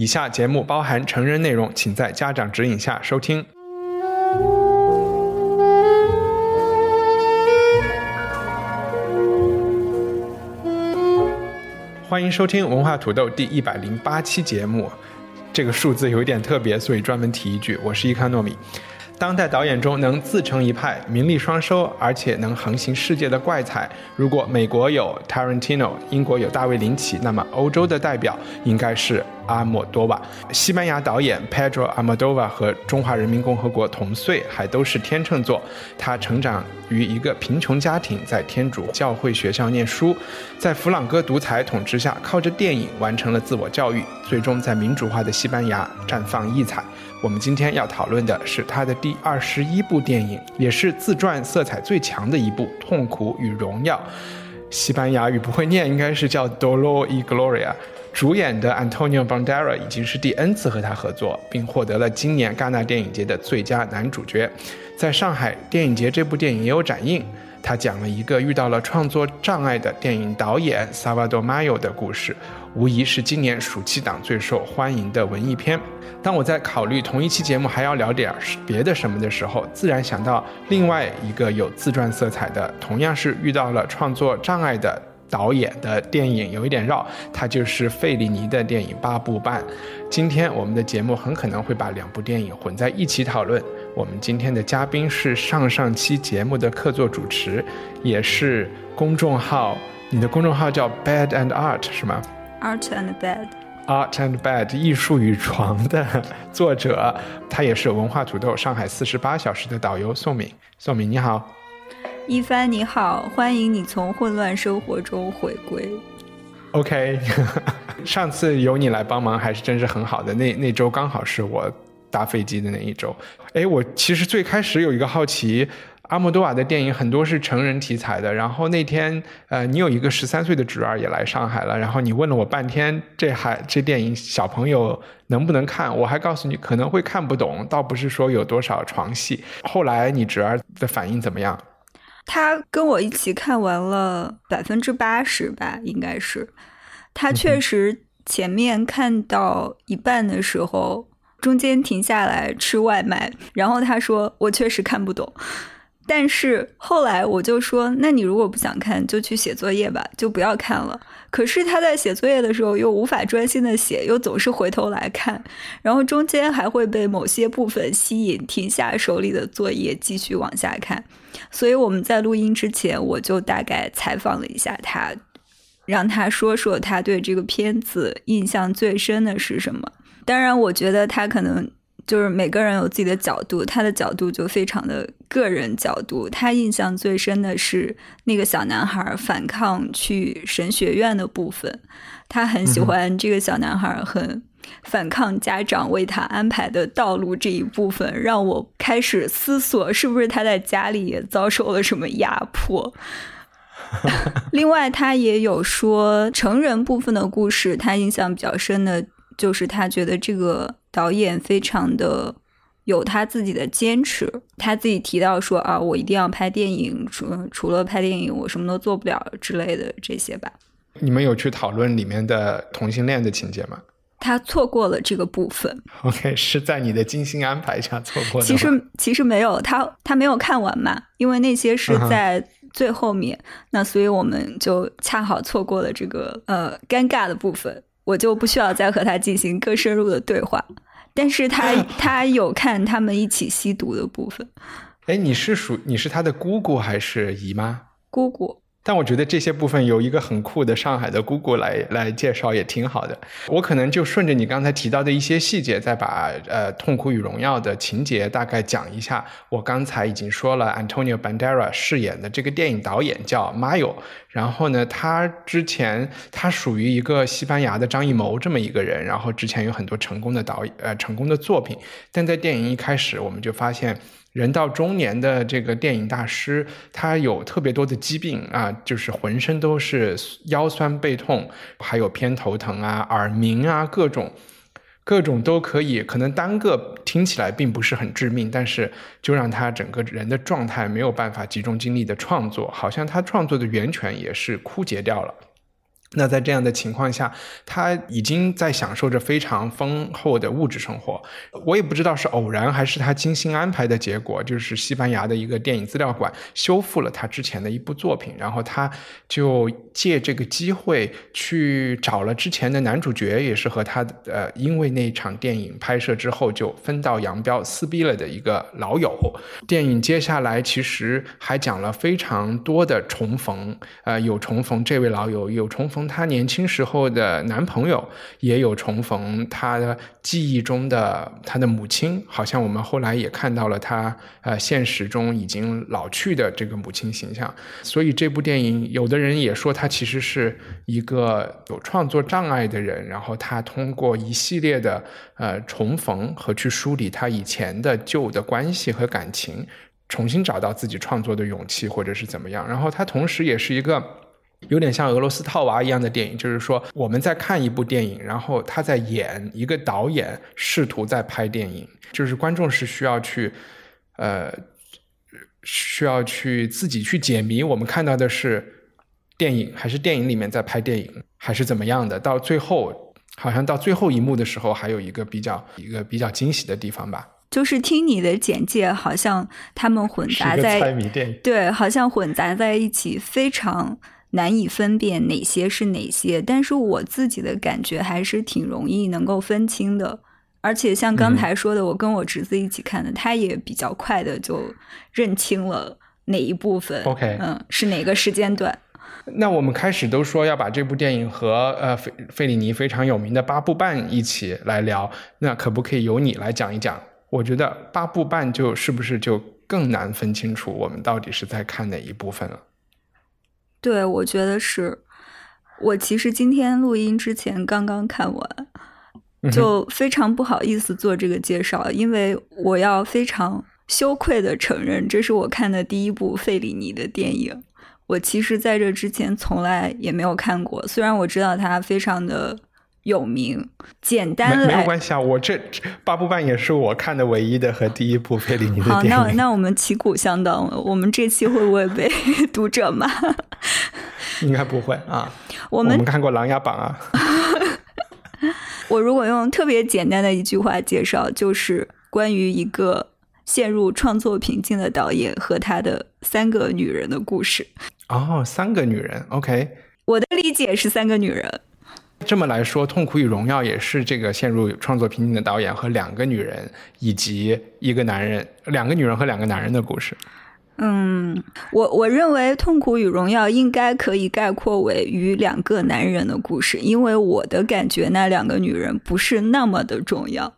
以下节目包含成人内容，请在家长指引下收听。欢迎收听文化土豆第一百零八期节目。这个数字有一点特别，所以专门提一句，我是伊康糯米。当代导演中能自成一派、名利双收，而且能横行世界的怪才，如果美国有 Tarantino，英国有大卫林奇，那么欧洲的代表应该是阿莫多瓦。西班牙导演 Pedro Almodovar 和中华人民共和国同岁，还都是天秤座。他成长于一个贫穷家庭，在天主教会学校念书，在弗朗哥独裁统治下，靠着电影完成了自我教育，最终在民主化的西班牙绽放异彩。我们今天要讨论的是他的第二十一部电影，也是自传色彩最强的一部《痛苦与荣耀》。西班牙语不会念，应该是叫 Dolor y Gloria。主演的 Antonio Banderas 已经是第 N 次和他合作，并获得了今年戛纳电影节的最佳男主角。在上海电影节，这部电影也有展映。他讲了一个遇到了创作障碍的电影导演 Savado Mayo 的故事，无疑是今年暑期档最受欢迎的文艺片。当我在考虑同一期节目还要聊点别的什么的时候，自然想到另外一个有自传色彩的，同样是遇到了创作障碍的导演的电影，有一点绕，它就是费里尼的电影《八部半》。今天我们的节目很可能会把两部电影混在一起讨论。我们今天的嘉宾是上上期节目的客座主持，也是公众号，你的公众号叫 Bad and Art 是吗？Art and Bed。Art and Bed，艺术与床的 作者，他也是文化土豆上海四十八小时的导游宋敏。宋敏你好，一帆你好，欢迎你从混乱生活中回归。OK，上次有你来帮忙还是真是很好的，那那周刚好是我搭飞机的那一周。哎，我其实最开始有一个好奇。阿莫多瓦的电影很多是成人题材的，然后那天，呃，你有一个十三岁的侄儿也来上海了，然后你问了我半天，这还这电影小朋友能不能看？我还告诉你可能会看不懂，倒不是说有多少床戏。后来你侄儿的反应怎么样？他跟我一起看完了百分之八十吧，应该是。他确实前面看到一半的时候，中间停下来吃外卖，然后他说：“我确实看不懂。”但是后来我就说，那你如果不想看，就去写作业吧，就不要看了。可是他在写作业的时候又无法专心的写，又总是回头来看，然后中间还会被某些部分吸引，停下手里的作业继续往下看。所以我们在录音之前，我就大概采访了一下他，让他说说他对这个片子印象最深的是什么。当然，我觉得他可能。就是每个人有自己的角度，他的角度就非常的个人角度。他印象最深的是那个小男孩反抗去神学院的部分，他很喜欢这个小男孩很反抗家长为他安排的道路这一部分，让我开始思索是不是他在家里也遭受了什么压迫。另外，他也有说成人部分的故事，他印象比较深的就是他觉得这个。导演非常的有他自己的坚持，他自己提到说啊，我一定要拍电影，除除了拍电影，我什么都做不了之类的这些吧。你们有去讨论里面的同性恋的情节吗？他错过了这个部分。OK，是在你的精心安排下错过的。其实其实没有，他他没有看完嘛，因为那些是在最后面，那所以我们就恰好错过了这个呃尴尬的部分。我就不需要再和他进行更深入的对话，但是他 他有看他们一起吸毒的部分。哎，你是属你是他的姑姑还是姨妈？姑姑。但我觉得这些部分有一个很酷的上海的姑姑来来介绍也挺好的。我可能就顺着你刚才提到的一些细节，再把呃《痛苦与荣耀》的情节大概讲一下。我刚才已经说了，Antonio Bandera 饰演的这个电影导演叫 Mayo，然后呢，他之前他属于一个西班牙的张艺谋这么一个人，然后之前有很多成功的导演呃成功的作品，但在电影一开始我们就发现。人到中年的这个电影大师，他有特别多的疾病啊，就是浑身都是腰酸背痛，还有偏头疼啊、耳鸣啊，各种各种都可以。可能单个听起来并不是很致命，但是就让他整个人的状态没有办法集中精力的创作，好像他创作的源泉也是枯竭掉了。那在这样的情况下，他已经在享受着非常丰厚的物质生活。我也不知道是偶然还是他精心安排的结果，就是西班牙的一个电影资料馆修复了他之前的一部作品，然后他就借这个机会去找了之前的男主角，也是和他呃，因为那场电影拍摄之后就分道扬镳、撕逼了的一个老友。电影接下来其实还讲了非常多的重逢，呃，有重逢这位老友，有重逢。她年轻时候的男朋友也有重逢，她的记忆中的她的母亲，好像我们后来也看到了她呃现实中已经老去的这个母亲形象。所以这部电影，有的人也说他其实是一个有创作障碍的人，然后他通过一系列的呃重逢和去梳理他以前的旧的关系和感情，重新找到自己创作的勇气，或者是怎么样。然后他同时也是一个。有点像俄罗斯套娃一样的电影，就是说我们在看一部电影，然后他在演一个导演试图在拍电影，就是观众是需要去，呃，需要去自己去解谜。我们看到的是电影，还是电影里面在拍电影，还是怎么样的？到最后，好像到最后一幕的时候，还有一个比较一个比较惊喜的地方吧。就是听你的简介，好像他们混杂在对，好像混杂在一起，非常。难以分辨哪些是哪些，但是我自己的感觉还是挺容易能够分清的。而且像刚才说的，我跟我侄子一起看的，他也比较快的就认清了哪一部分。OK，嗯，是哪个时间段？那我们开始都说要把这部电影和呃费费里尼非常有名的八部半一起来聊，那可不可以由你来讲一讲？我觉得八部半就是不是就更难分清楚我们到底是在看哪一部分了？对，我觉得是。我其实今天录音之前刚刚看完，就非常不好意思做这个介绍，因为我要非常羞愧的承认，这是我看的第一部费里尼的电影。我其实在这之前从来也没有看过，虽然我知道他非常的。有名，简单没有关系啊。我这八部半也是我看的唯一的和第一部费里尼的电影。好，那那我们旗鼓相当了。我们这期会不会被 读者骂？应该不会啊。我们看过《琅琊榜》啊。我如果用特别简单的一句话介绍，就是关于一个陷入创作瓶颈的导演和他的三个女人的故事。哦，三个女人，OK。我的理解是三个女人。这么来说，《痛苦与荣耀》也是这个陷入创作瓶颈的导演和两个女人以及一个男人，两个女人和两个男人的故事。嗯，我我认为《痛苦与荣耀》应该可以概括为与两个男人的故事，因为我的感觉那两个女人不是那么的重要，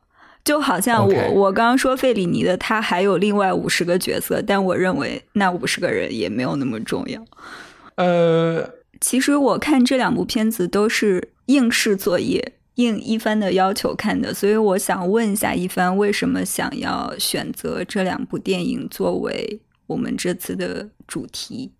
就好像我我刚刚说费里尼的他还有另外五十个角色，但我认为那五十个人也没有那么重要。呃。其实我看这两部片子都是应试作业，应一帆的要求看的，所以我想问一下一帆，为什么想要选择这两部电影作为我们这次的主题？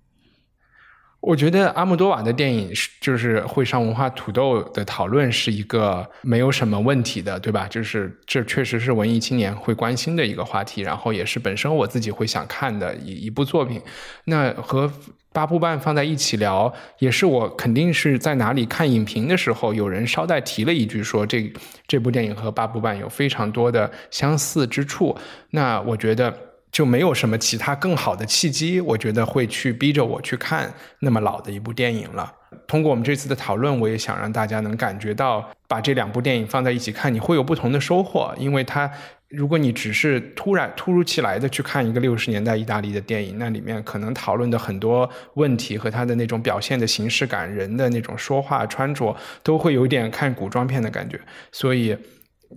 我觉得阿莫多瓦的电影是就是会上文化土豆的讨论是一个没有什么问题的，对吧？就是这确实是文艺青年会关心的一个话题，然后也是本身我自己会想看的一一部作品。那和八部半放在一起聊，也是我肯定是在哪里看影评的时候，有人捎带提了一句说这这部电影和八部半有非常多的相似之处。那我觉得就没有什么其他更好的契机，我觉得会去逼着我去看那么老的一部电影了。通过我们这次的讨论，我也想让大家能感觉到把这两部电影放在一起看，你会有不同的收获，因为它。如果你只是突然突如其来的去看一个六十年代意大利的电影，那里面可能讨论的很多问题和他的那种表现的形式感、人的那种说话穿着，都会有点看古装片的感觉。所以，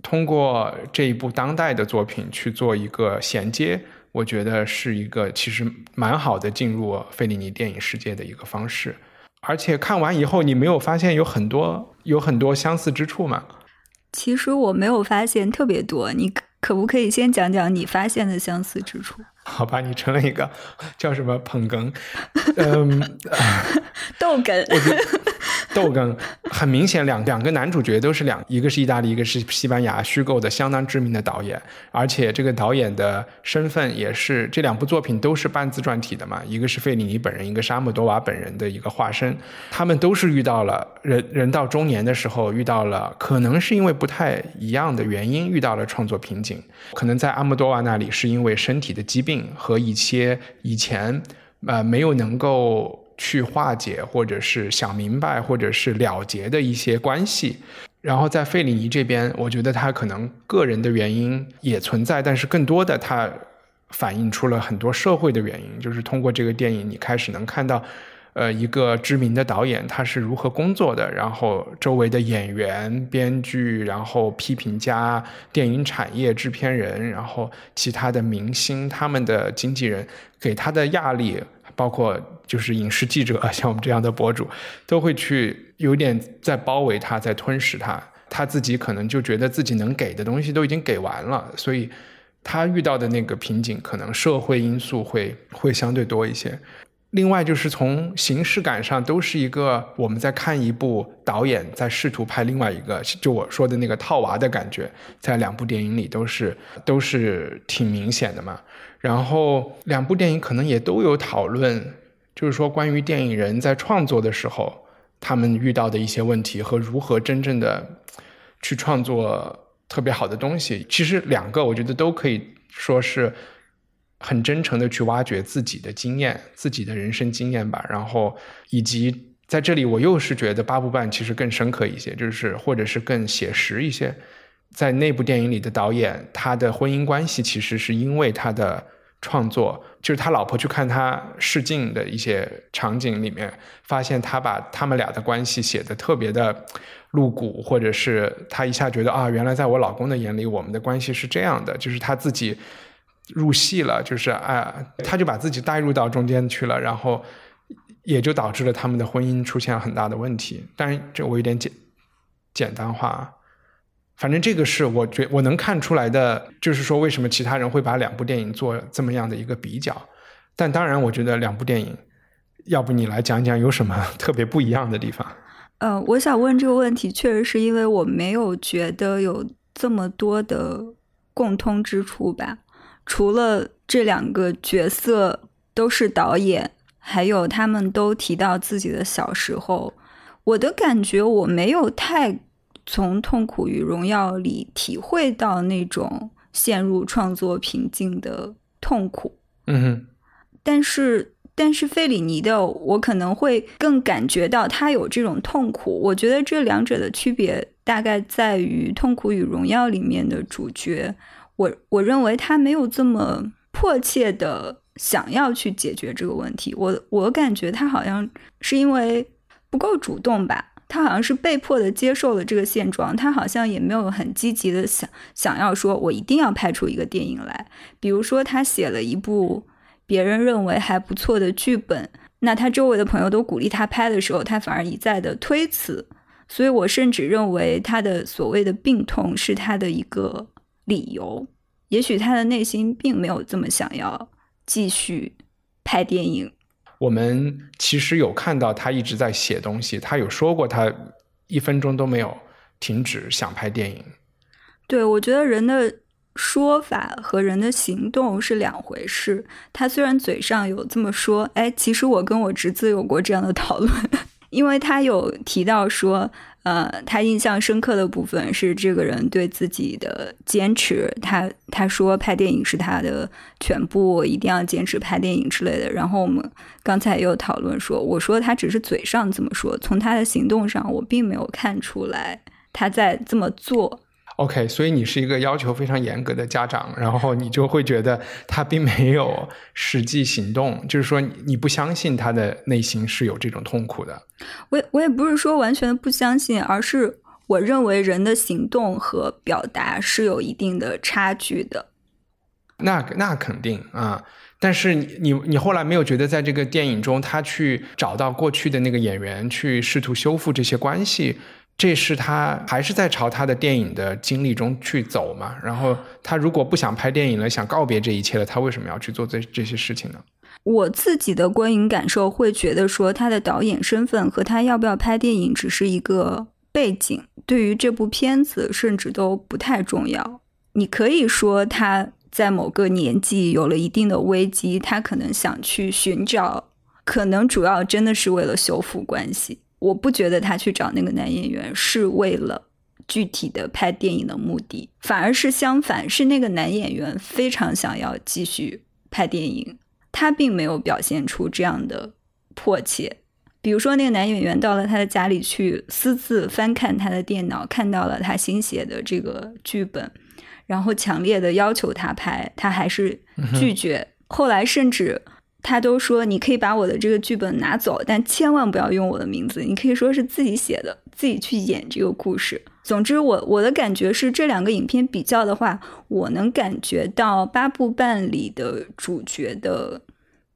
通过这一部当代的作品去做一个衔接，我觉得是一个其实蛮好的进入费里尼电影世界的一个方式。而且看完以后，你没有发现有很多有很多相似之处吗？其实我没有发现特别多，你。可不可以先讲讲你发现的相似之处？好吧，你成了一个叫什么捧哏，嗯，逗哏。逗哏很明显，两两个男主角都是两，一个是意大利，一个是西班牙，虚构的相当知名的导演，而且这个导演的身份也是这两部作品都是半自传体的嘛，一个是费里尼本人，一个是阿莫多瓦本人的一个化身，他们都是遇到了人人到中年的时候遇到了，可能是因为不太一样的原因遇到了创作瓶颈，可能在阿莫多瓦那里是因为身体的疾病和一些以前呃没有能够。去化解，或者是想明白，或者是了结的一些关系。然后在费里尼这边，我觉得他可能个人的原因也存在，但是更多的他反映出了很多社会的原因。就是通过这个电影，你开始能看到，呃，一个知名的导演他是如何工作的，然后周围的演员、编剧，然后批评家、电影产业制片人，然后其他的明星他们的经纪人给他的压力。包括就是影视记者，像我们这样的博主，都会去有点在包围他，在吞噬他。他自己可能就觉得自己能给的东西都已经给完了，所以他遇到的那个瓶颈，可能社会因素会会相对多一些。另外，就是从形式感上，都是一个我们在看一部导演在试图拍另外一个，就我说的那个套娃的感觉，在两部电影里都是都是挺明显的嘛。然后两部电影可能也都有讨论，就是说关于电影人在创作的时候，他们遇到的一些问题和如何真正的去创作特别好的东西。其实两个我觉得都可以说是很真诚的去挖掘自己的经验、自己的人生经验吧。然后以及在这里，我又是觉得八部半其实更深刻一些，就是或者是更写实一些。在那部电影里的导演，他的婚姻关系其实是因为他的。创作就是他老婆去看他试镜的一些场景里面，发现他把他们俩的关系写的特别的露骨，或者是他一下觉得啊，原来在我老公的眼里，我们的关系是这样的，就是他自己入戏了，就是啊，他就把自己带入到中间去了，然后也就导致了他们的婚姻出现了很大的问题。但是这我有点简简单化。反正这个是我觉我能看出来的，就是说为什么其他人会把两部电影做这么样的一个比较。但当然，我觉得两部电影，要不你来讲讲有什么特别不一样的地方？呃，我想问这个问题，确实是因为我没有觉得有这么多的共通之处吧。除了这两个角色都是导演，还有他们都提到自己的小时候，我的感觉我没有太。从《痛苦与荣耀》里体会到那种陷入创作瓶颈的痛苦，嗯哼。但是，但是费里尼的我可能会更感觉到他有这种痛苦。我觉得这两者的区别大概在于《痛苦与荣耀》里面的主角，我我认为他没有这么迫切的想要去解决这个问题。我我感觉他好像是因为不够主动吧。他好像是被迫的接受了这个现状，他好像也没有很积极的想想要说，我一定要拍出一个电影来。比如说，他写了一部别人认为还不错的剧本，那他周围的朋友都鼓励他拍的时候，他反而一再的推辞。所以我甚至认为他的所谓的病痛是他的一个理由，也许他的内心并没有这么想要继续拍电影。我们其实有看到他一直在写东西，他有说过他一分钟都没有停止想拍电影。对，我觉得人的说法和人的行动是两回事。他虽然嘴上有这么说，哎，其实我跟我侄子有过这样的讨论，因为他有提到说。呃，他印象深刻的部分是这个人对自己的坚持。他他说拍电影是他的全部，一定要坚持拍电影之类的。然后我们刚才也有讨论说，我说他只是嘴上这么说，从他的行动上我并没有看出来他在这么做。OK，所以你是一个要求非常严格的家长，然后你就会觉得他并没有实际行动，就是说你不相信他的内心是有这种痛苦的。我我也不是说完全不相信，而是我认为人的行动和表达是有一定的差距的。那那肯定啊，但是你你你后来没有觉得在这个电影中，他去找到过去的那个演员，去试图修复这些关系。这是他还是在朝他的电影的经历中去走嘛？然后他如果不想拍电影了，想告别这一切了，他为什么要去做这这些事情呢？我自己的观影感受会觉得说，他的导演身份和他要不要拍电影只是一个背景，对于这部片子甚至都不太重要。你可以说他在某个年纪有了一定的危机，他可能想去寻找，可能主要真的是为了修复关系。我不觉得他去找那个男演员是为了具体的拍电影的目的，反而是相反，是那个男演员非常想要继续拍电影，他并没有表现出这样的迫切。比如说，那个男演员到了他的家里去私自翻看他的电脑，看到了他新写的这个剧本，然后强烈的要求他拍，他还是拒绝。后来甚至。他都说你可以把我的这个剧本拿走，但千万不要用我的名字。你可以说是自己写的，自己去演这个故事。总之，我我的感觉是，这两个影片比较的话，我能感觉到八部半里的主角的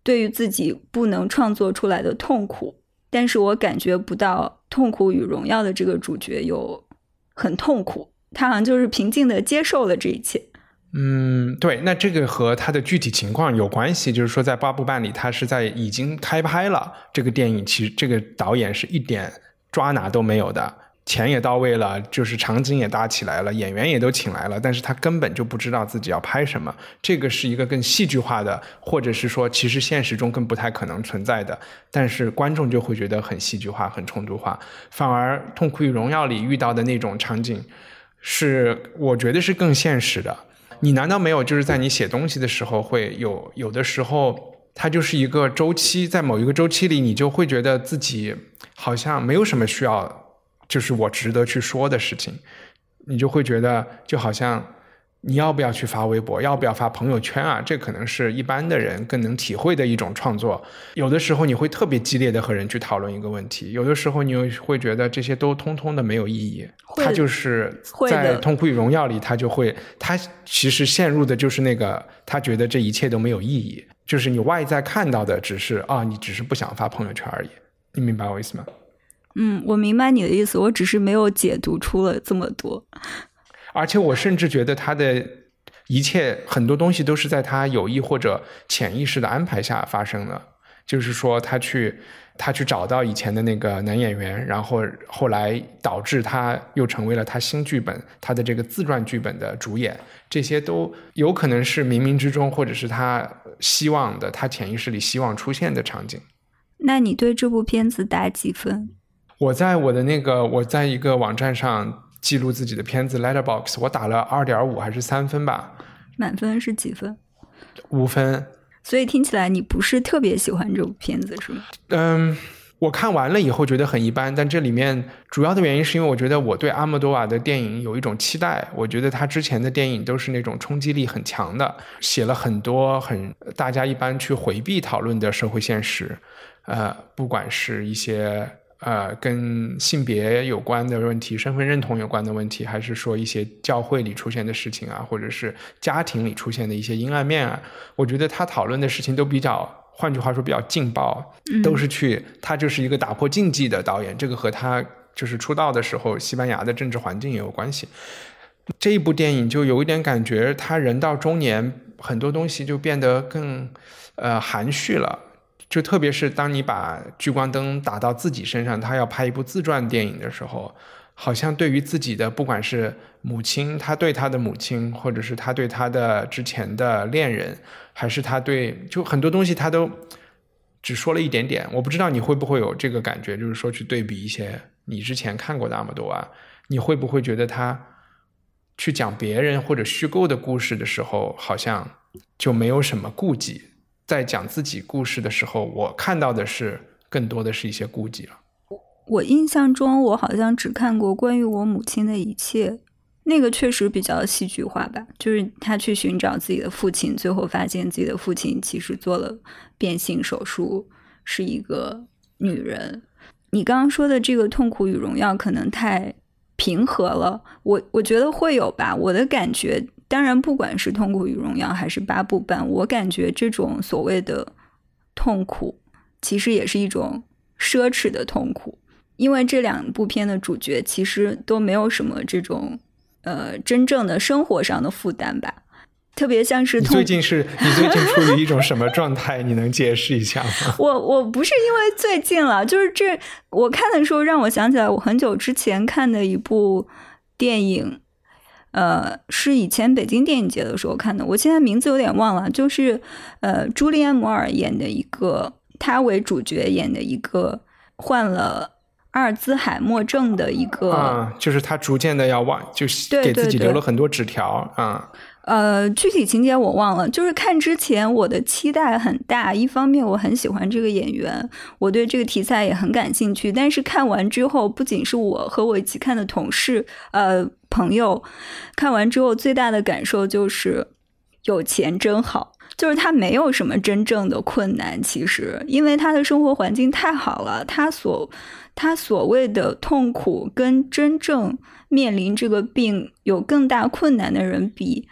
对于自己不能创作出来的痛苦，但是我感觉不到《痛苦与荣耀》的这个主角有很痛苦，他好像就是平静的接受了这一切。嗯，对，那这个和他的具体情况有关系，就是说在八部半里，他是在已经开拍了这个电影，其实这个导演是一点抓拿都没有的，钱也到位了，就是场景也搭起来了，演员也都请来了，但是他根本就不知道自己要拍什么，这个是一个更戏剧化的，或者是说其实现实中更不太可能存在的，但是观众就会觉得很戏剧化、很冲突化，反而《痛苦与荣耀》里遇到的那种场景，是我觉得是更现实的。你难道没有就是在你写东西的时候会有有的时候它就是一个周期，在某一个周期里，你就会觉得自己好像没有什么需要，就是我值得去说的事情，你就会觉得就好像。你要不要去发微博？要不要发朋友圈啊？这可能是一般的人更能体会的一种创作。有的时候你会特别激烈的和人去讨论一个问题，有的时候你又会觉得这些都通通的没有意义。他就是在《痛苦与荣耀》里，他就会，他其实陷入的就是那个，他觉得这一切都没有意义，就是你外在看到的只是啊，你只是不想发朋友圈而已。你明白我意思吗？嗯，我明白你的意思，我只是没有解读出了这么多。而且我甚至觉得他的一切很多东西都是在他有意或者潜意识的安排下发生的。就是说，他去他去找到以前的那个男演员，然后后来导致他又成为了他新剧本他的这个自传剧本的主演。这些都有可能是冥冥之中，或者是他希望的，他潜意识里希望出现的场景。那你对这部片子打几分？我在我的那个我在一个网站上。记录自己的片子，Letterbox，我打了二点五还是三分吧？满分是几分？五分。所以听起来你不是特别喜欢这部片子，是吗？嗯，我看完了以后觉得很一般，但这里面主要的原因是因为我觉得我对阿莫多瓦的电影有一种期待。我觉得他之前的电影都是那种冲击力很强的，写了很多很大家一般去回避讨论的社会现实，呃，不管是一些。呃，跟性别有关的问题、身份认同有关的问题，还是说一些教会里出现的事情啊，或者是家庭里出现的一些阴暗面啊？我觉得他讨论的事情都比较，换句话说比较劲爆，都是去他就是一个打破禁忌的导演。这个和他就是出道的时候西班牙的政治环境也有关系。这一部电影就有一点感觉，他人到中年，很多东西就变得更呃含蓄了。就特别是当你把聚光灯打到自己身上，他要拍一部自传电影的时候，好像对于自己的不管是母亲，他对他的母亲，或者是他对他的之前的恋人，还是他对就很多东西，他都只说了一点点。我不知道你会不会有这个感觉，就是说去对比一些你之前看过那么多啊，你会不会觉得他去讲别人或者虚构的故事的时候，好像就没有什么顾忌？在讲自己故事的时候，我看到的是更多的是一些顾忌了。我印象中，我好像只看过关于我母亲的一切，那个确实比较戏剧化吧。就是他去寻找自己的父亲，最后发现自己的父亲其实做了变性手术，是一个女人。你刚刚说的这个痛苦与荣耀可能太平和了，我我觉得会有吧。我的感觉，当然不管是痛苦与荣耀还是八部半，我感觉这种所谓的痛苦，其实也是一种奢侈的痛苦。因为这两部片的主角其实都没有什么这种呃真正的生活上的负担吧，特别像是你最近是你最近处于一种什么状态？你能解释一下吗？我我不是因为最近了，就是这我看的时候让我想起来我很久之前看的一部电影，呃，是以前北京电影节的时候看的，我现在名字有点忘了，就是呃朱莉安·摩尔演的一个，她为主角演的一个患了。阿尔兹海默症的一个啊，就是她逐渐的要忘，就是给自己留了很多纸条啊。呃，具体情节我忘了。就是看之前我的期待很大，一方面我很喜欢这个演员，我对这个题材也很感兴趣。但是看完之后，不仅是我和我一起看的同事、呃朋友，看完之后最大的感受就是有钱真好。就是他没有什么真正的困难，其实因为他的生活环境太好了，他所。他所谓的痛苦，跟真正面临这个病有更大困难的人比，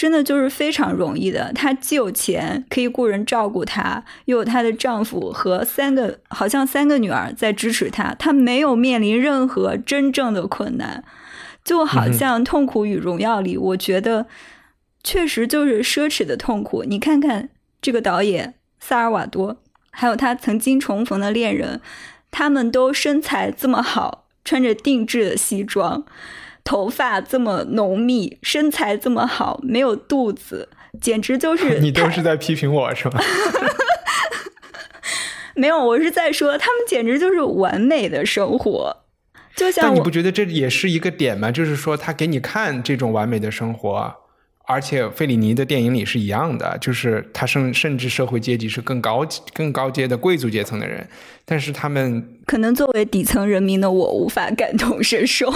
真的就是非常容易的。她既有钱可以雇人照顾她，又有她的丈夫和三个好像三个女儿在支持她，她没有面临任何真正的困难，就好像《痛苦与荣耀》里，我觉得确实就是奢侈的痛苦。你看看这个导演萨尔瓦多，还有他曾经重逢的恋人。他们都身材这么好，穿着定制的西装，头发这么浓密，身材这么好，没有肚子，简直就是 你都是在批评我是吗？没有，我是在说他们简直就是完美的生活，就像但你不觉得这也是一个点吗？就是说他给你看这种完美的生活。而且费里尼的电影里是一样的，就是他甚甚至社会阶级是更高更高阶的贵族阶层的人，但是他们可能作为底层人民的我无法感同身受。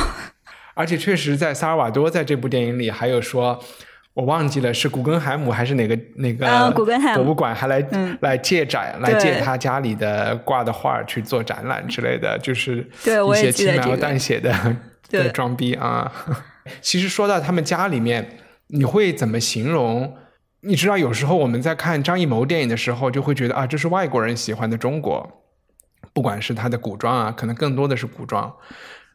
而且确实在萨尔瓦多在这部电影里还有说，我忘记了是古根海姆还是哪个哪个博物馆还来来借展来借他家里的挂的画去做展览之类的，就是一些轻描淡写的的装逼啊。其实说到他们家里面。你会怎么形容？你知道，有时候我们在看张艺谋电影的时候，就会觉得啊，这是外国人喜欢的中国，不管是他的古装啊，可能更多的是古装。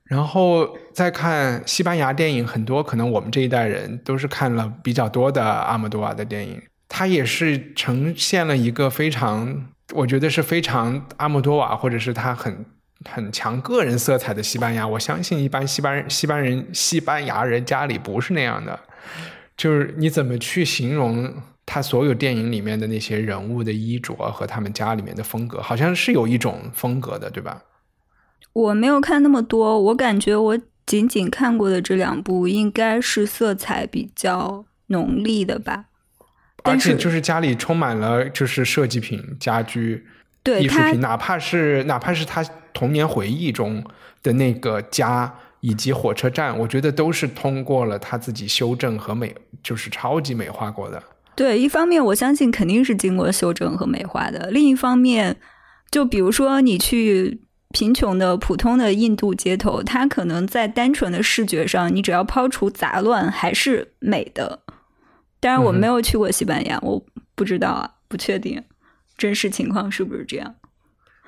然后再看西班牙电影，很多可能我们这一代人都是看了比较多的阿莫多瓦的电影，他也是呈现了一个非常，我觉得是非常阿莫多瓦，或者是他很很强个人色彩的西班牙。我相信一般西班西班人西班牙人家里不是那样的。就是你怎么去形容他所有电影里面的那些人物的衣着和他们家里面的风格，好像是有一种风格的，对吧？我没有看那么多，我感觉我仅仅看过的这两部应该是色彩比较浓丽的吧。而且就是家里充满了就是设计品、家居、对艺术品，哪怕是哪怕是他童年回忆中的那个家。以及火车站，我觉得都是通过了他自己修正和美，就是超级美化过的。对，一方面我相信肯定是经过修正和美化的。另一方面，就比如说你去贫穷的普通的印度街头，它可能在单纯的视觉上，你只要抛除杂乱，还是美的。当然，我没有去过西班牙，我不知道啊，不确定真实情况是不是这样。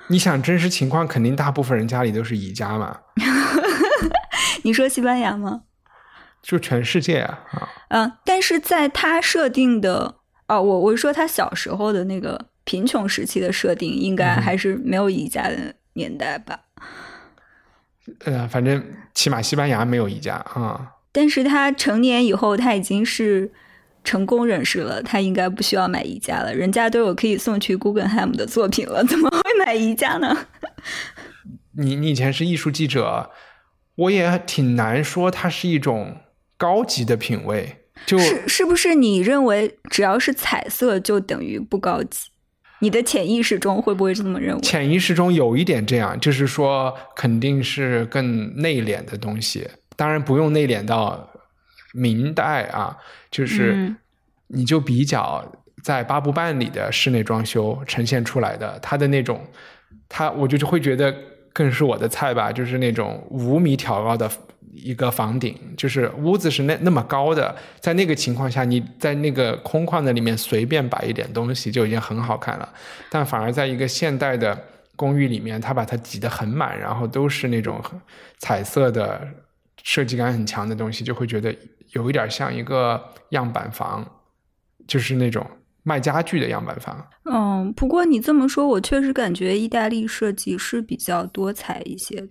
你想真实情况，肯定大部分人家里都是宜家嘛。你说西班牙吗？就全世界啊！嗯，但是在他设定的哦，我我说他小时候的那个贫穷时期的设定，应该还是没有宜家的年代吧？呃，反正起码西班牙没有宜家啊。但是他成年以后，他已经是成功人士了，他应该不需要买宜家了。人家都有可以送去 Guggenheim 的作品了，怎么会买宜家呢？你你以前是艺术记者。我也挺难说，它是一种高级的品味。就是是不是你认为只要是彩色就等于不高级？你的潜意识中会不会这么认为？潜意识中有一点这样，就是说肯定是更内敛的东西。当然不用内敛到明代啊，就是你就比较在八部半里的室内装修呈现出来的，它的那种，它我就会觉得更是我的菜吧，就是那种五米挑高的。一个房顶，就是屋子是那那么高的，在那个情况下，你在那个空旷的里面随便摆一点东西就已经很好看了。但反而在一个现代的公寓里面，它把它挤得很满，然后都是那种彩色的、设计感很强的东西，就会觉得有一点像一个样板房，就是那种卖家具的样板房。嗯，不过你这么说，我确实感觉意大利设计是比较多彩一些。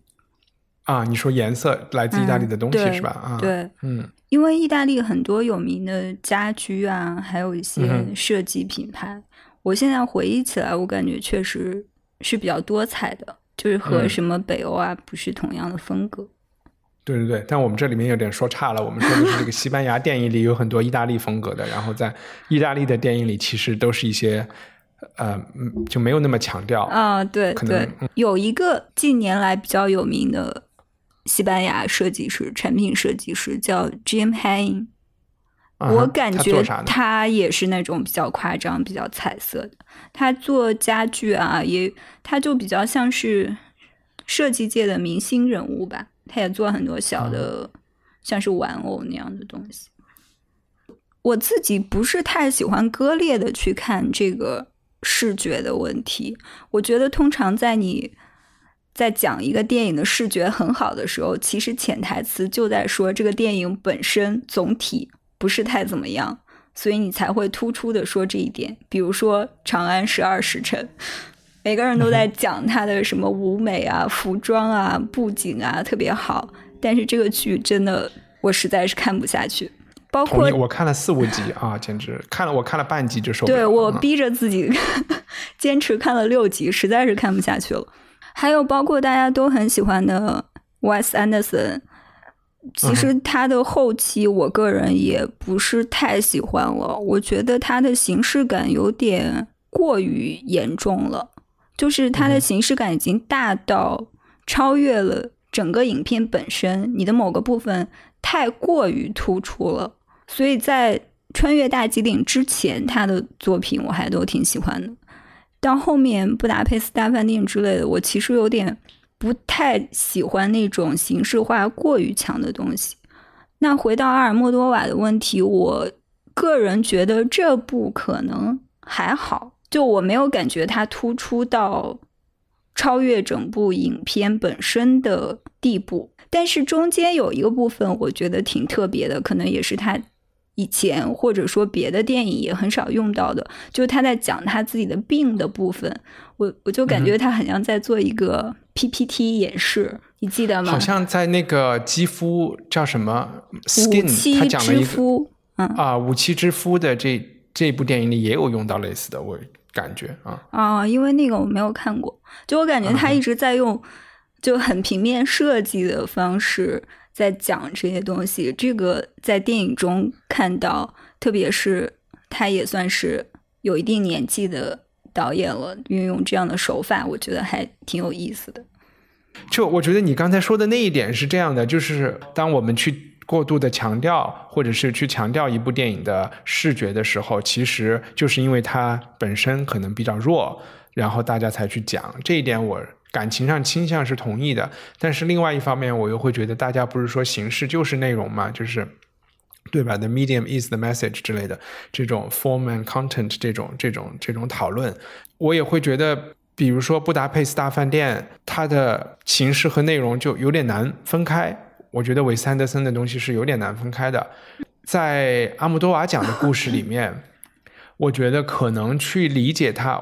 啊，你说颜色来自意大利的东西是吧？啊，对，嗯，因为意大利很多有名的家居啊，还有一些设计品牌，我现在回忆起来，我感觉确实是比较多彩的，就是和什么北欧啊不是同样的风格。对对对，但我们这里面有点说差了，我们说的是这个西班牙电影里有很多意大利风格的，然后在意大利的电影里其实都是一些呃，就没有那么强调啊。对，可能有一个近年来比较有名的。西班牙设计师、产品设计师叫 Jim Hain，我感觉他也是那种比较夸张、比较彩色的。他做家具啊，也他就比较像是设计界的明星人物吧。他也做很多小的，像是玩偶那样的东西。我自己不是太喜欢割裂的去看这个视觉的问题。我觉得通常在你。在讲一个电影的视觉很好的时候，其实潜台词就在说这个电影本身总体不是太怎么样，所以你才会突出的说这一点。比如说《长安十二时辰》，每个人都在讲它的什么舞美啊、服装啊、布景啊特别好，但是这个剧真的我实在是看不下去。包括我看了四五集啊，简直看了我看了半集就受不了。对我逼着自己 坚持看了六集，实在是看不下去了。还有包括大家都很喜欢的 Wes Anderson，其实他的后期我个人也不是太喜欢了，我觉得他的形式感有点过于严重了，就是他的形式感已经大到超越了整个影片本身，你的某个部分太过于突出了，所以在穿越大吉岭之前，他的作品我还都挺喜欢的。到后面布达佩斯大饭店之类的，我其实有点不太喜欢那种形式化过于强的东西。那回到阿尔莫多瓦的问题，我个人觉得这部可能还好，就我没有感觉它突出到超越整部影片本身的地步。但是中间有一个部分，我觉得挺特别的，可能也是它。以前或者说别的电影也很少用到的，就是他在讲他自己的病的部分，我我就感觉他很像在做一个 PPT 演示，你记得吗？好像在那个肌肤叫什么 Skin，他讲了一个啊，五七之夫的这这部电影里也有用到类似的，我感觉啊啊，因为那个我没有看过，就我感觉他一直在用就很平面设计的方式。在讲这些东西，这个在电影中看到，特别是他也算是有一定年纪的导演了，运用这样的手法，我觉得还挺有意思的。就我觉得你刚才说的那一点是这样的，就是当我们去过度的强调，或者是去强调一部电影的视觉的时候，其实就是因为它本身可能比较弱，然后大家才去讲这一点。我。感情上倾向是同意的，但是另外一方面，我又会觉得大家不是说形式就是内容嘛，就是对吧？The medium is the message 之类的这种 form and content 这种这种这种讨论，我也会觉得，比如说布达佩斯大饭店，它的形式和内容就有点难分开。我觉得韦斯安德森的东西是有点难分开的。在阿姆多瓦讲的故事里面，我觉得可能去理解他，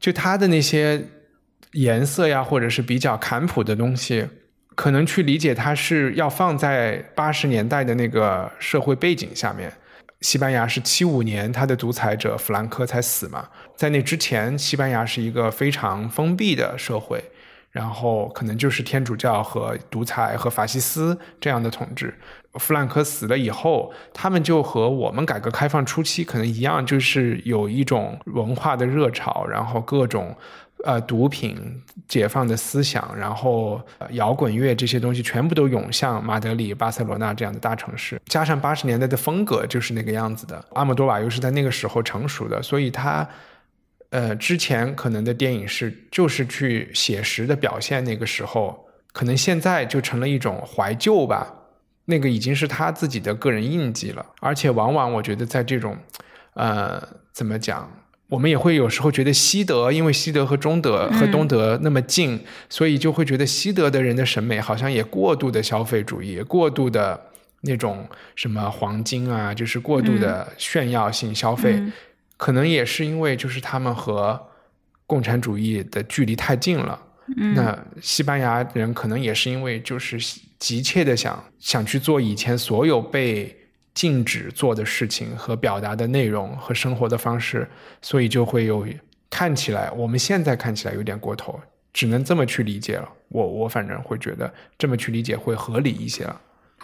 就他的那些。颜色呀，或者是比较坎普的东西，可能去理解它是要放在八十年代的那个社会背景下面。西班牙是七五年，他的独裁者弗兰科才死嘛，在那之前，西班牙是一个非常封闭的社会，然后可能就是天主教和独裁和法西斯这样的统治。弗兰克死了以后，他们就和我们改革开放初期可能一样，就是有一种文化的热潮，然后各种。呃，毒品解放的思想，然后摇滚乐这些东西全部都涌向马德里、巴塞罗那这样的大城市，加上八十年代的风格就是那个样子的。阿莫多瓦又是在那个时候成熟的，所以他呃之前可能的电影是就是去写实的表现那个时候，可能现在就成了一种怀旧吧。那个已经是他自己的个人印记了，而且往往我觉得在这种呃怎么讲？我们也会有时候觉得西德，因为西德和中德和东德那么近，所以就会觉得西德的人的审美好像也过度的消费主义，过度的那种什么黄金啊，就是过度的炫耀性消费，可能也是因为就是他们和共产主义的距离太近了。那西班牙人可能也是因为就是急切的想想去做以前所有被。禁止做的事情和表达的内容和生活的方式，所以就会有看起来我们现在看起来有点过头，只能这么去理解了。我我反正会觉得这么去理解会合理一些了。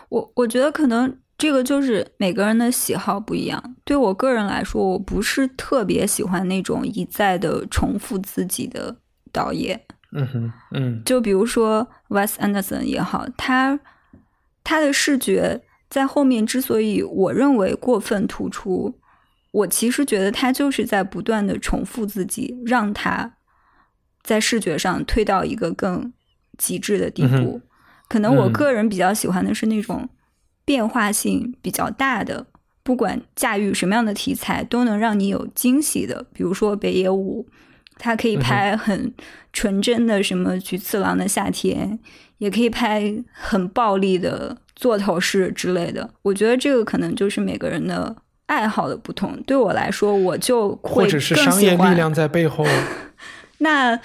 我我觉得可能这个就是每个人的喜好不一样。对我个人来说，我不是特别喜欢那种一再的重复自己的导演。嗯哼，嗯，就比如说 Wes Anderson 也好，他他的视觉。在后面之所以我认为过分突出，我其实觉得他就是在不断的重复自己，让他在视觉上推到一个更极致的地步。可能我个人比较喜欢的是那种变化性比较大的，不管驾驭什么样的题材都能让你有惊喜的。比如说北野武，他可以拍很纯真的什么菊次郎的夏天，也可以拍很暴力的。座头市之类的，我觉得这个可能就是每个人的爱好的不同。对我来说，我就或者是商业力量在背后。那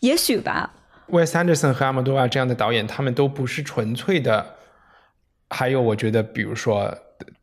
也许吧。Wes Anderson 和阿莫多瓦这样的导演，他们都不是纯粹的。还有，我觉得，比如说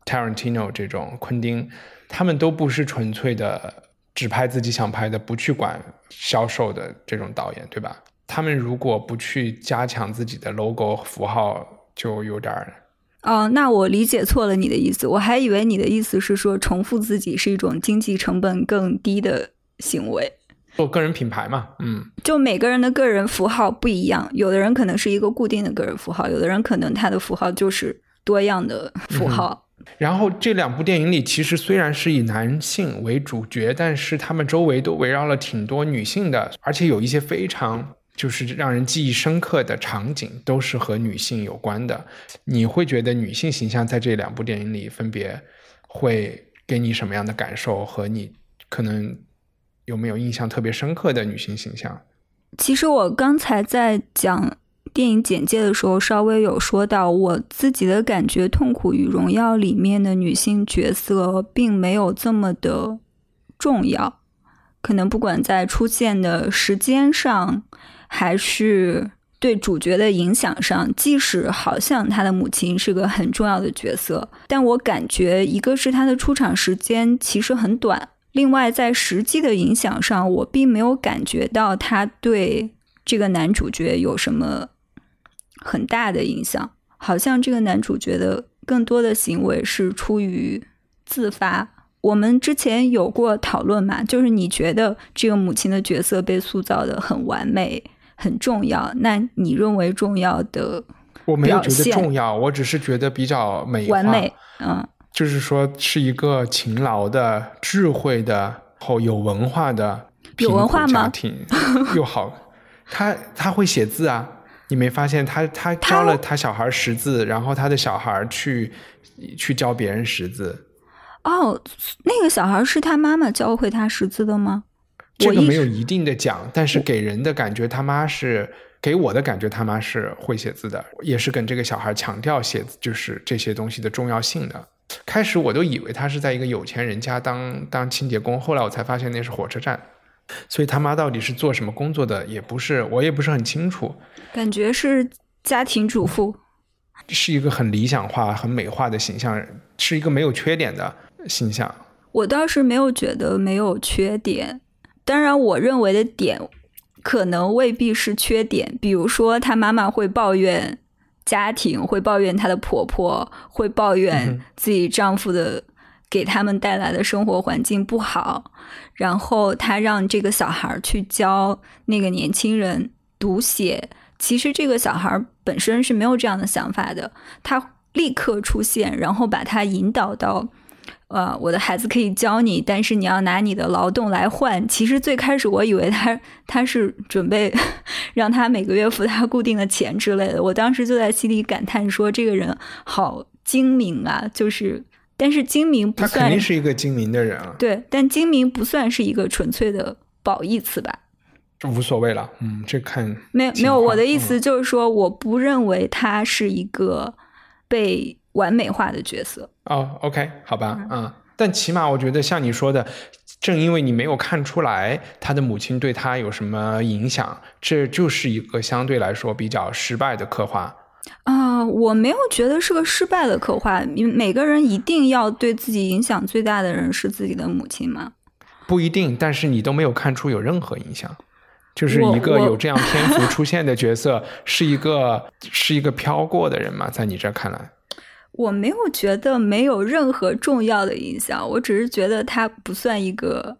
Tarantino 这种昆汀，他们都不是纯粹的只拍自己想拍的，不去管销售的这种导演，对吧？他们如果不去加强自己的 logo 符号。就有点儿哦，那我理解错了你的意思，我还以为你的意思是说重复自己是一种经济成本更低的行为，做个人品牌嘛，嗯，就每个人的个人符号不一样，有的人可能是一个固定的个人符号，有的人可能他的符号就是多样的符号。然后这两部电影里，其实虽然是以男性为主角，但是他们周围都围绕了挺多女性的，而且有一些非常。就是让人记忆深刻的场景都是和女性有关的。你会觉得女性形象在这两部电影里分别会给你什么样的感受？和你可能有没有印象特别深刻的女性形象？其实我刚才在讲电影简介的时候，稍微有说到我自己的感觉，《痛苦与荣耀》里面的女性角色并没有这么的重要，可能不管在出现的时间上。还是对主角的影响上，即使好像他的母亲是个很重要的角色，但我感觉一个是他的出场时间其实很短，另外在实际的影响上，我并没有感觉到他对这个男主角有什么很大的影响，好像这个男主角的更多的行为是出于自发。我们之前有过讨论嘛，就是你觉得这个母亲的角色被塑造的很完美。很重要，那你认为重要的？我没有觉得重要，我只是觉得比较美完美。嗯，就是说是一个勤劳的、智慧的、后有文化的、有文化家庭又好。他他会写字啊，你没发现他他教了他小孩识字，然后他的小孩去去教别人识字。哦，那个小孩是他妈妈教会他识字的吗？这个没有一定的讲，但是给人的感觉他妈是给我的感觉他妈是会写字的，也是跟这个小孩强调写就是这些东西的重要性的。开始我都以为他是在一个有钱人家当当清洁工，后来我才发现那是火车站，所以他妈到底是做什么工作的也不是，我也不是很清楚。感觉是家庭主妇，是一个很理想化、很美化的形象，是一个没有缺点的形象。我倒是没有觉得没有缺点。当然，我认为的点可能未必是缺点。比如说，她妈妈会抱怨家庭，会抱怨她的婆婆，会抱怨自己丈夫的给他们带来的生活环境不好。然后她让这个小孩去教那个年轻人读写。其实这个小孩本身是没有这样的想法的，他立刻出现，然后把他引导到，呃，我的孩子可以教你，但是你要拿你的劳动来换。其实最开始我以为他他是准备 让他每个月付他固定的钱之类的，我当时就在心里感叹说，这个人好精明啊！就是，但是精明不算，他肯定是一个精明的人啊。对，但精明不算是一个纯粹的褒义词吧。这无所谓了，嗯，这看没有没有，我的意思就是说，我不认为他是一个被完美化的角色。哦，OK，好吧，嗯，但起码我觉得像你说的，正因为你没有看出来他的母亲对他有什么影响，这就是一个相对来说比较失败的刻画。啊，我没有觉得是个失败的刻画。你每个人一定要对自己影响最大的人是自己的母亲吗？不一定，但是你都没有看出有任何影响。就是一个有这样篇幅出现的角色，是一个是一个飘过的人吗？在你这看来，我没有觉得没有任何重要的影响，我只是觉得她不算一个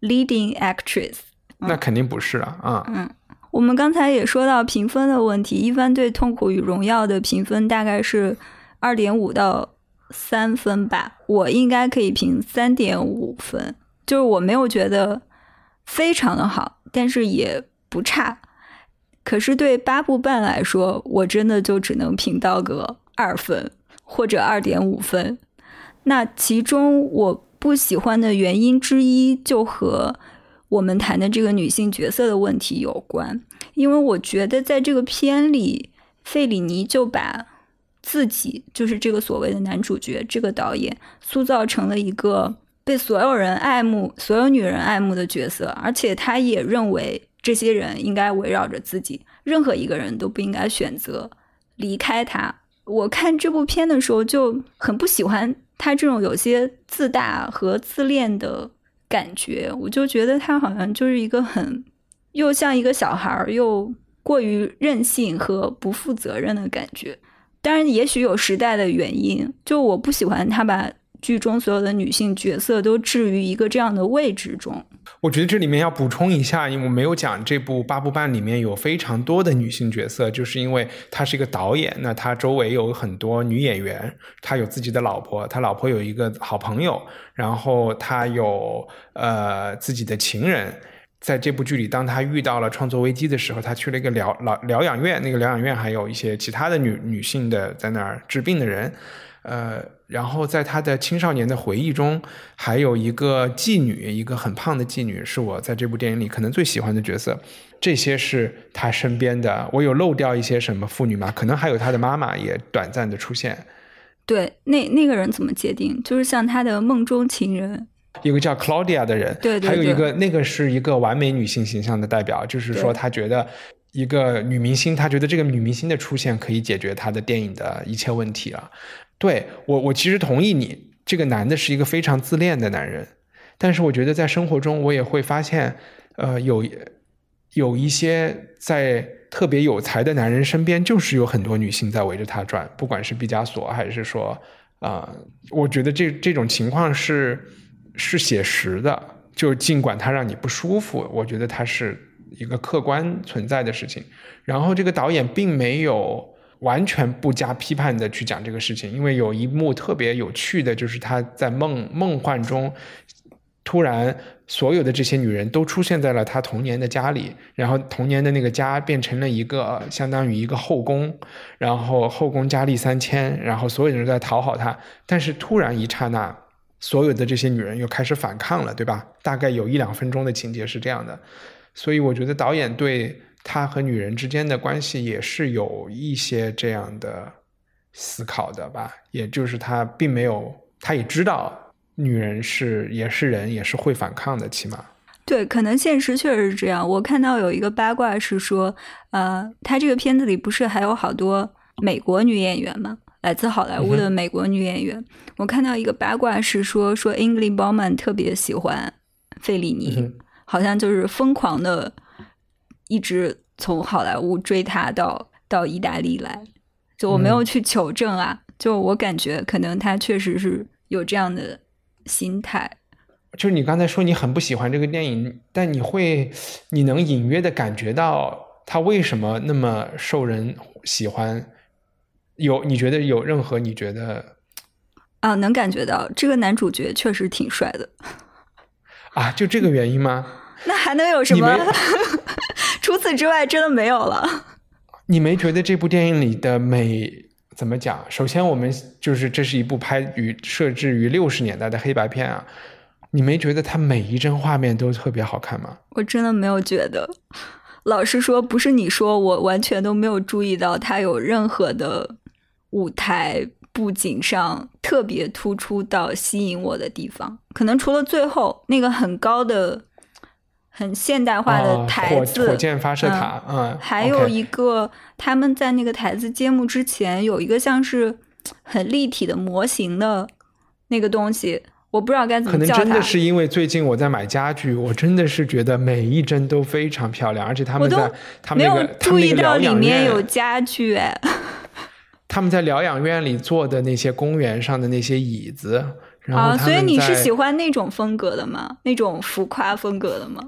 leading actress。那肯定不是啊啊。嗯，我们刚才也说到评分的问题，一般对《痛苦与荣耀》的评分大概是二点五到三分吧，我应该可以评三点五分，就是我没有觉得非常的好。但是也不差，可是对八部半来说，我真的就只能评到个二分或者二点五分。那其中我不喜欢的原因之一，就和我们谈的这个女性角色的问题有关。因为我觉得在这个片里，费里尼就把自己，就是这个所谓的男主角，这个导演塑造成了一个。被所有人爱慕、所有女人爱慕的角色，而且他也认为这些人应该围绕着自己，任何一个人都不应该选择离开他。我看这部片的时候就很不喜欢他这种有些自大和自恋的感觉，我就觉得他好像就是一个很又像一个小孩，又过于任性和不负责任的感觉。当然，也许有时代的原因，就我不喜欢他吧。剧中所有的女性角色都置于一个这样的位置中。我觉得这里面要补充一下，因为我没有讲这部八部半里面有非常多的女性角色，就是因为他是一个导演，那他周围有很多女演员，他有自己的老婆，他老婆有一个好朋友，然后他有呃自己的情人。在这部剧里，当他遇到了创作危机的时候，他去了一个疗老疗养院，那个疗养院还有一些其他的女女性的在那儿治病的人。呃，然后在他的青少年的回忆中，还有一个妓女，一个很胖的妓女，是我在这部电影里可能最喜欢的角色。这些是他身边的，我有漏掉一些什么妇女吗？可能还有他的妈妈也短暂的出现。对，那那个人怎么界定？就是像他的梦中情人，一个叫 Claudia 的人，对，还有一个那个是一个完美女性形象的代表，就是说他觉得一个女明星，他觉得这个女明星的出现可以解决他的电影的一切问题啊。对我，我其实同意你。这个男的是一个非常自恋的男人，但是我觉得在生活中，我也会发现，呃，有有一些在特别有才的男人身边，就是有很多女性在围着他转，不管是毕加索，还是说，啊，我觉得这这种情况是是写实的。就尽管他让你不舒服，我觉得他是一个客观存在的事情。然后这个导演并没有。完全不加批判的去讲这个事情，因为有一幕特别有趣的，就是他在梦梦幻中，突然所有的这些女人都出现在了他童年的家里，然后童年的那个家变成了一个相当于一个后宫，然后后宫佳丽三千，然后所有人都在讨好他，但是突然一刹那，所有的这些女人又开始反抗了，对吧？大概有一两分钟的情节是这样的，所以我觉得导演对。他和女人之间的关系也是有一些这样的思考的吧，也就是他并没有，他也知道女人是也是人，也是会反抗的，起码对，可能现实确实是这样。我看到有一个八卦是说，呃，他这个片子里不是还有好多美国女演员吗？来自好莱坞的美国女演员。我看到一个八卦是说，说 Ingrid Bauman 特别喜欢费里尼，好像就是疯狂的。一直从好莱坞追他到到意大利来，就我没有去求证啊，就我感觉可能他确实是有这样的心态。就是你刚才说你很不喜欢这个电影，但你会，你能隐约的感觉到他为什么那么受人喜欢？有你觉得有任何你觉得啊，能感觉到这个男主角确实挺帅的啊？就这个原因吗？那还能有什么？除此之外，真的没有了。你没觉得这部电影里的美怎么讲？首先，我们就是这是一部拍于设置于六十年代的黑白片啊。你没觉得它每一帧画面都特别好看吗？我真的没有觉得。老实说，不是你说，我完全都没有注意到它有任何的舞台布景上特别突出到吸引我的地方。可能除了最后那个很高的、很现代化的台子，火箭发射塔，嗯，还有一个他们在那个台子揭幕之前有一个像是很立体的模型的那个东西。我不知道该怎么叫可能真的是因为最近我在买家具，我真的是觉得每一帧都非常漂亮，而且他们在他们那个他们那个疗养院有家具哎。他们在疗养院里坐的那些公园上的那些椅子，然后所以你是喜欢那种风格的吗？那种浮夸风格的吗？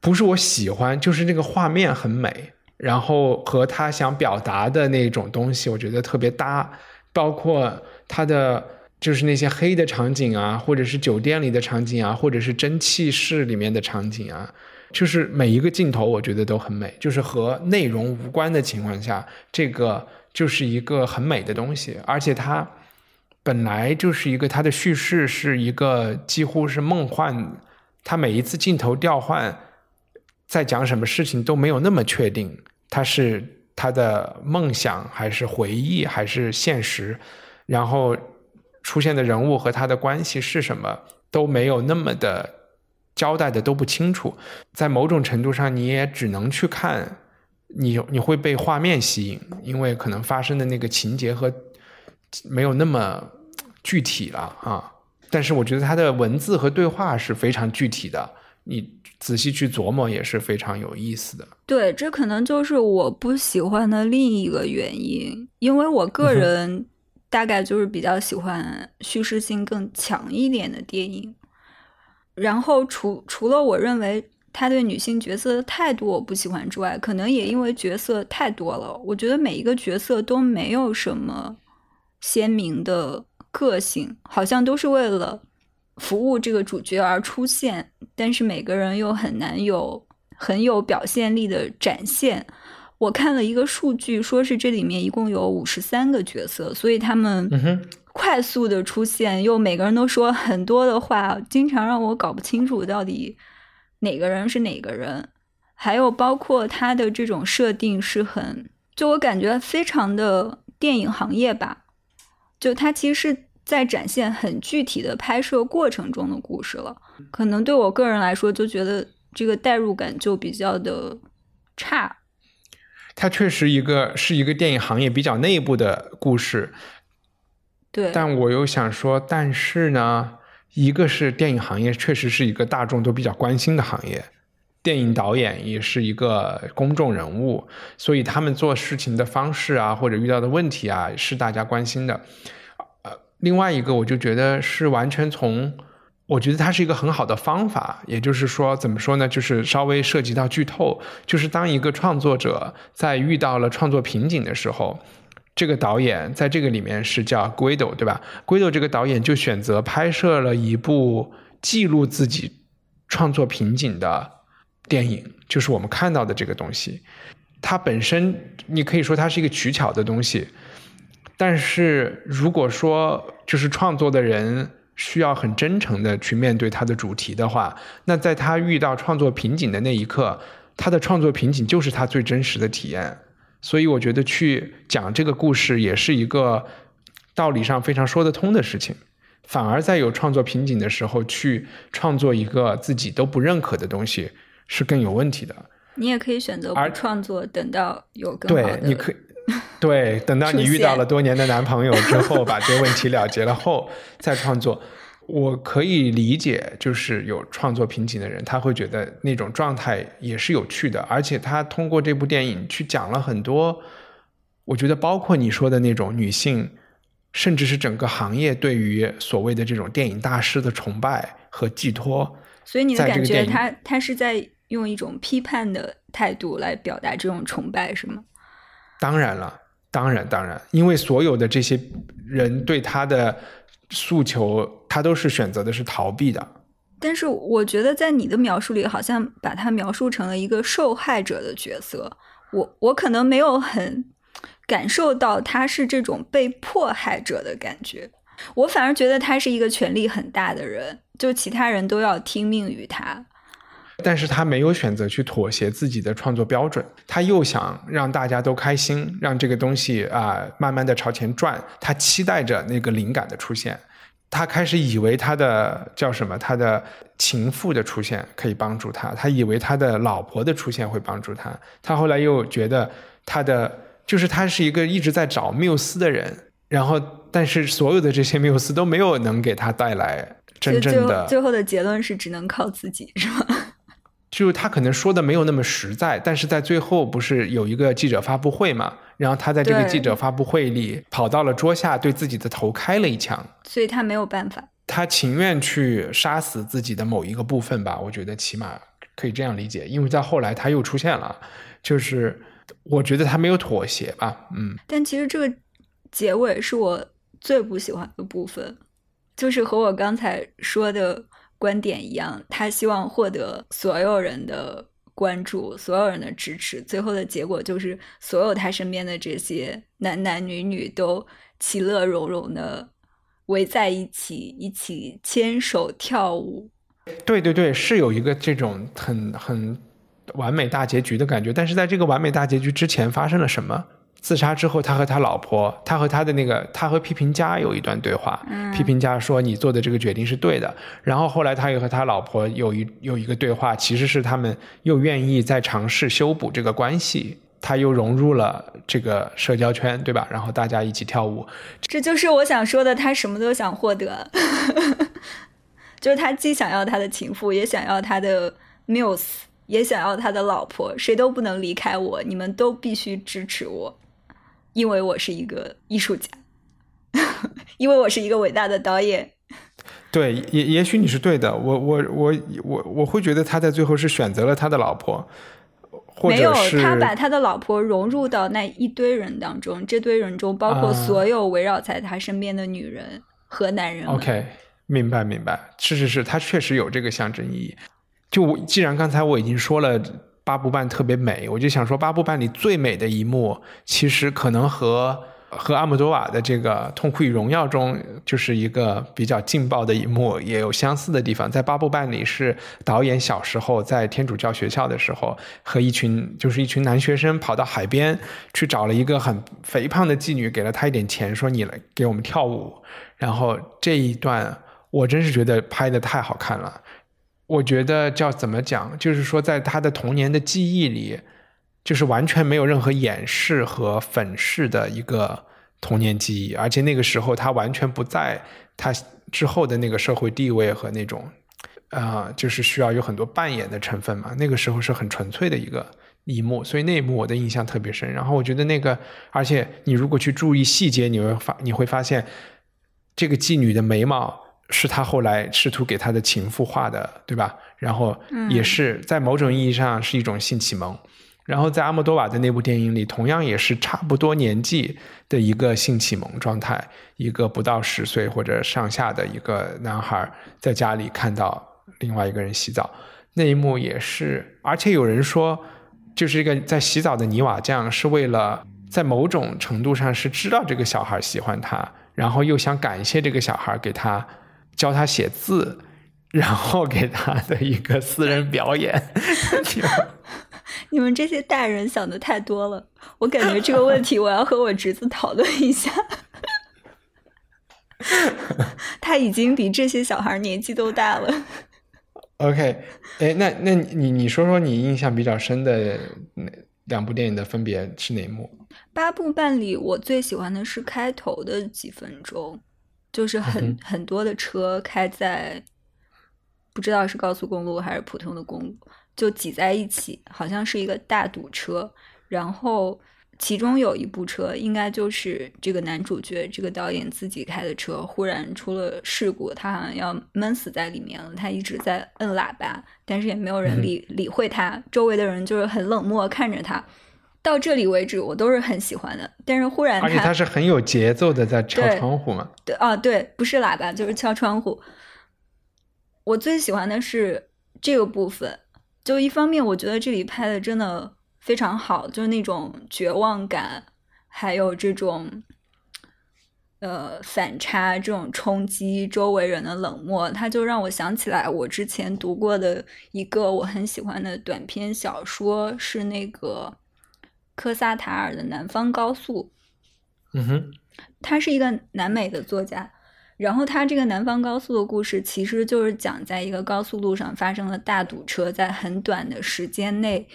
不是我喜欢，就是那个画面很美，然后和他想表达的那种东西，我觉得特别搭，包括他的。就是那些黑的场景啊，或者是酒店里的场景啊，或者是蒸汽室里面的场景啊，就是每一个镜头，我觉得都很美。就是和内容无关的情况下，这个就是一个很美的东西。而且它本来就是一个它的叙事是一个几乎是梦幻，它每一次镜头调换，在讲什么事情都没有那么确定，它是他的梦想还是回忆还是现实，然后。出现的人物和他的关系是什么都没有那么的交代的都不清楚，在某种程度上你也只能去看，你你会被画面吸引，因为可能发生的那个情节和没有那么具体了啊。但是我觉得他的文字和对话是非常具体的，你仔细去琢磨也是非常有意思的。对，这可能就是我不喜欢的另一个原因，因为我个人。大概就是比较喜欢叙事性更强一点的电影，然后除除了我认为他对女性角色的态度我不喜欢之外，可能也因为角色太多了，我觉得每一个角色都没有什么鲜明的个性，好像都是为了服务这个主角而出现，但是每个人又很难有很有表现力的展现。我看了一个数据，说是这里面一共有五十三个角色，所以他们快速的出现，又每个人都说很多的话，经常让我搞不清楚到底哪个人是哪个人。还有包括他的这种设定是很，就我感觉非常的电影行业吧，就它其实是在展现很具体的拍摄过程中的故事了。可能对我个人来说，就觉得这个代入感就比较的差。它确实一个是一个电影行业比较内部的故事，对。但我又想说，但是呢，一个是电影行业确实是一个大众都比较关心的行业，电影导演也是一个公众人物，所以他们做事情的方式啊，或者遇到的问题啊，是大家关心的。呃，另外一个，我就觉得是完全从。我觉得它是一个很好的方法，也就是说，怎么说呢？就是稍微涉及到剧透，就是当一个创作者在遇到了创作瓶颈的时候，这个导演在这个里面是叫 Guido，对吧？Guido 这个导演就选择拍摄了一部记录自己创作瓶颈的电影，就是我们看到的这个东西。它本身你可以说它是一个取巧的东西，但是如果说就是创作的人。需要很真诚的去面对他的主题的话，那在他遇到创作瓶颈的那一刻，他的创作瓶颈就是他最真实的体验。所以我觉得去讲这个故事也是一个道理上非常说得通的事情。反而在有创作瓶颈的时候去创作一个自己都不认可的东西是更有问题的。你也可以选择不创作，等到有更好的。对，你可以。对，等到你遇到了多年的男朋友之后，把这个问题了结了后再创作。我可以理解，就是有创作瓶颈的人，他会觉得那种状态也是有趣的，而且他通过这部电影去讲了很多，我觉得包括你说的那种女性，甚至是整个行业对于所谓的这种电影大师的崇拜和寄托。所以你的感觉，他他是在用一种批判的态度来表达这种崇拜，是吗？当然了，当然当然，因为所有的这些人对他的。诉求，他都是选择的是逃避的。但是我觉得，在你的描述里，好像把他描述成了一个受害者的角色。我我可能没有很感受到他是这种被迫害者的感觉。我反而觉得他是一个权力很大的人，就其他人都要听命于他。但是他没有选择去妥协自己的创作标准，他又想让大家都开心，让这个东西啊慢慢的朝前转。他期待着那个灵感的出现，他开始以为他的叫什么，他的情妇的出现可以帮助他，他以为他的老婆的出现会帮助他。他后来又觉得他的就是他是一个一直在找缪斯的人，然后但是所有的这些缪斯都没有能给他带来真正的。最后的结论是只能靠自己，是吗？就是他可能说的没有那么实在，但是在最后不是有一个记者发布会嘛？然后他在这个记者发布会里跑到了桌下，对自己的头开了一枪，所以他没有办法，他情愿去杀死自己的某一个部分吧？我觉得起码可以这样理解，因为在后来他又出现了，就是我觉得他没有妥协吧？嗯，但其实这个结尾是我最不喜欢的部分，就是和我刚才说的。观点一样，他希望获得所有人的关注，所有人的支持。最后的结果就是，所有他身边的这些男男女女都其乐融融的围在一起，一起牵手跳舞。对对对，是有一个这种很很完美大结局的感觉。但是在这个完美大结局之前，发生了什么？自杀之后，他和他老婆，他和他的那个，他和批评家有一段对话。批评家说：“你做的这个决定是对的。”然后后来他又和他老婆有一有一个对话，其实是他们又愿意再尝试修补这个关系。他又融入了这个社交圈，对吧？然后大家一起跳舞。这就是我想说的，他什么都想获得，就是他既想要他的情妇，也想要他的 muse，也想要他的老婆，谁都不能离开我，你们都必须支持我。因为我是一个艺术家，因为我是一个伟大的导演。对，也也许你是对的。我我我我我会觉得他在最后是选择了他的老婆，或者是他把他的老婆融入到那一堆人当中，这堆人中包括所有围绕在他身边的女人和男人。OK，明白明白，是是是，他确实有这个象征意义。就我既然刚才我已经说了。八部半特别美，我就想说，八部半里最美的一幕，其实可能和和阿姆多瓦的这个《痛苦与荣耀》中，就是一个比较劲爆的一幕，也有相似的地方。在八部半里，是导演小时候在天主教学校的时候，和一群就是一群男学生跑到海边去找了一个很肥胖的妓女，给了他一点钱，说你来给我们跳舞。然后这一段，我真是觉得拍的太好看了。我觉得叫怎么讲，就是说，在他的童年的记忆里，就是完全没有任何掩饰和粉饰的一个童年记忆，而且那个时候他完全不在他之后的那个社会地位和那种，啊，就是需要有很多扮演的成分嘛。那个时候是很纯粹的一个一幕，所以那一幕我的印象特别深。然后我觉得那个，而且你如果去注意细节，你会发你会发现，这个妓女的眉毛。是他后来试图给他的情妇画的，对吧？然后也是在某种意义上是一种性启蒙。然后在阿莫多瓦的那部电影里，同样也是差不多年纪的一个性启蒙状态，一个不到十岁或者上下的一个男孩在家里看到另外一个人洗澡，那一幕也是。而且有人说，就是一个在洗澡的泥瓦匠是为了在某种程度上是知道这个小孩喜欢他，然后又想感谢这个小孩给他。教他写字，然后给他的一个私人表演。你们这些大人想的太多了，我感觉这个问题我要和我侄子讨论一下。他已经比这些小孩年纪都大了。OK，哎，那那你你说说你印象比较深的那两部电影的分别是哪一幕？八部半里，我最喜欢的是开头的几分钟。就是很很多的车开在不知道是高速公路还是普通的公路，就挤在一起，好像是一个大堵车。然后其中有一部车，应该就是这个男主角这个导演自己开的车，忽然出了事故，他好像要闷死在里面了。他一直在摁喇叭，但是也没有人理理会他，周围的人就是很冷漠看着他。到这里为止，我都是很喜欢的。但是忽然，而且他是很有节奏的在敲窗户嘛？对啊，对，不是喇叭就是敲窗户。我最喜欢的是这个部分，就一方面我觉得这里拍的真的非常好，就是那种绝望感，还有这种呃反差，这种冲击，周围人的冷漠，它就让我想起来我之前读过的一个我很喜欢的短篇小说，是那个。科萨塔尔的《南方高速》，嗯哼，他是一个南美的作家，然后他这个南方高速的故事，其实就是讲在一个高速路上发生了大堵车，在很短的时间内，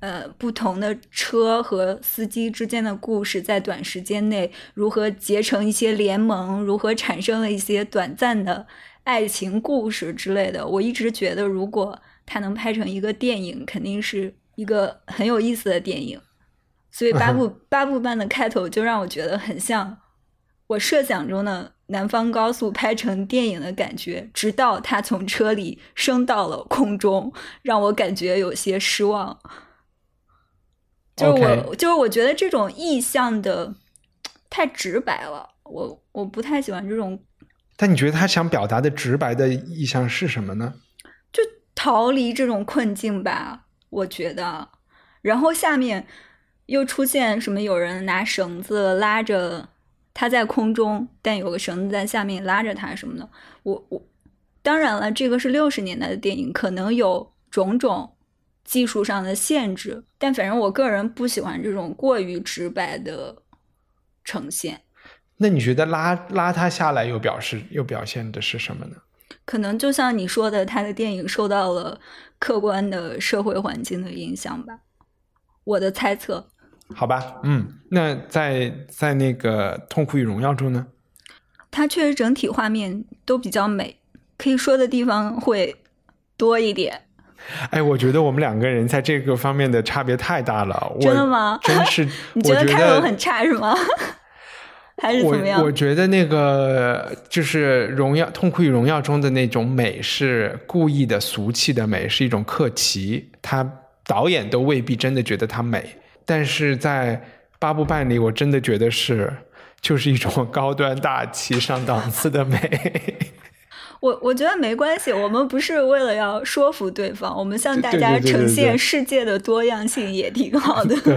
呃，不同的车和司机之间的故事，在短时间内如何结成一些联盟，如何产生了一些短暂的爱情故事之类的。我一直觉得，如果他能拍成一个电影，肯定是一个很有意思的电影。所以八 部八部半的开头就让我觉得很像我设想中的南方高速拍成电影的感觉，直到他从车里升到了空中，让我感觉有些失望。就是我，就是我觉得这种意象的太直白了，我我不太喜欢这种。但你觉得他想表达的直白的意象是什么呢？就逃离这种困境吧，我觉得。然后下面。又出现什么？有人拿绳子拉着他在空中，但有个绳子在下面拉着他什么的。我我当然了，这个是六十年代的电影，可能有种种技术上的限制，但反正我个人不喜欢这种过于直白的呈现。那你觉得拉拉他下来又表示又表现的是什么呢？可能就像你说的，他的电影受到了客观的社会环境的影响吧。我的猜测。好吧，嗯，那在在那个《痛苦与荣耀》中呢？它确实整体画面都比较美，可以说的地方会多一点。哎，我觉得我们两个人在这个方面的差别太大了。真的吗？真是？你觉得开头很差是吗？还是怎么样？我觉得那个就是《荣耀》《痛苦与荣耀》中的那种美是故意的俗气的美，是一种客气，他导演都未必真的觉得它美。但是在八部半里，我真的觉得是，就是一种高端大气上档次的美。我我觉得没关系，我们不是为了要说服对方，我们向大家呈现世界的多样性也挺好的。对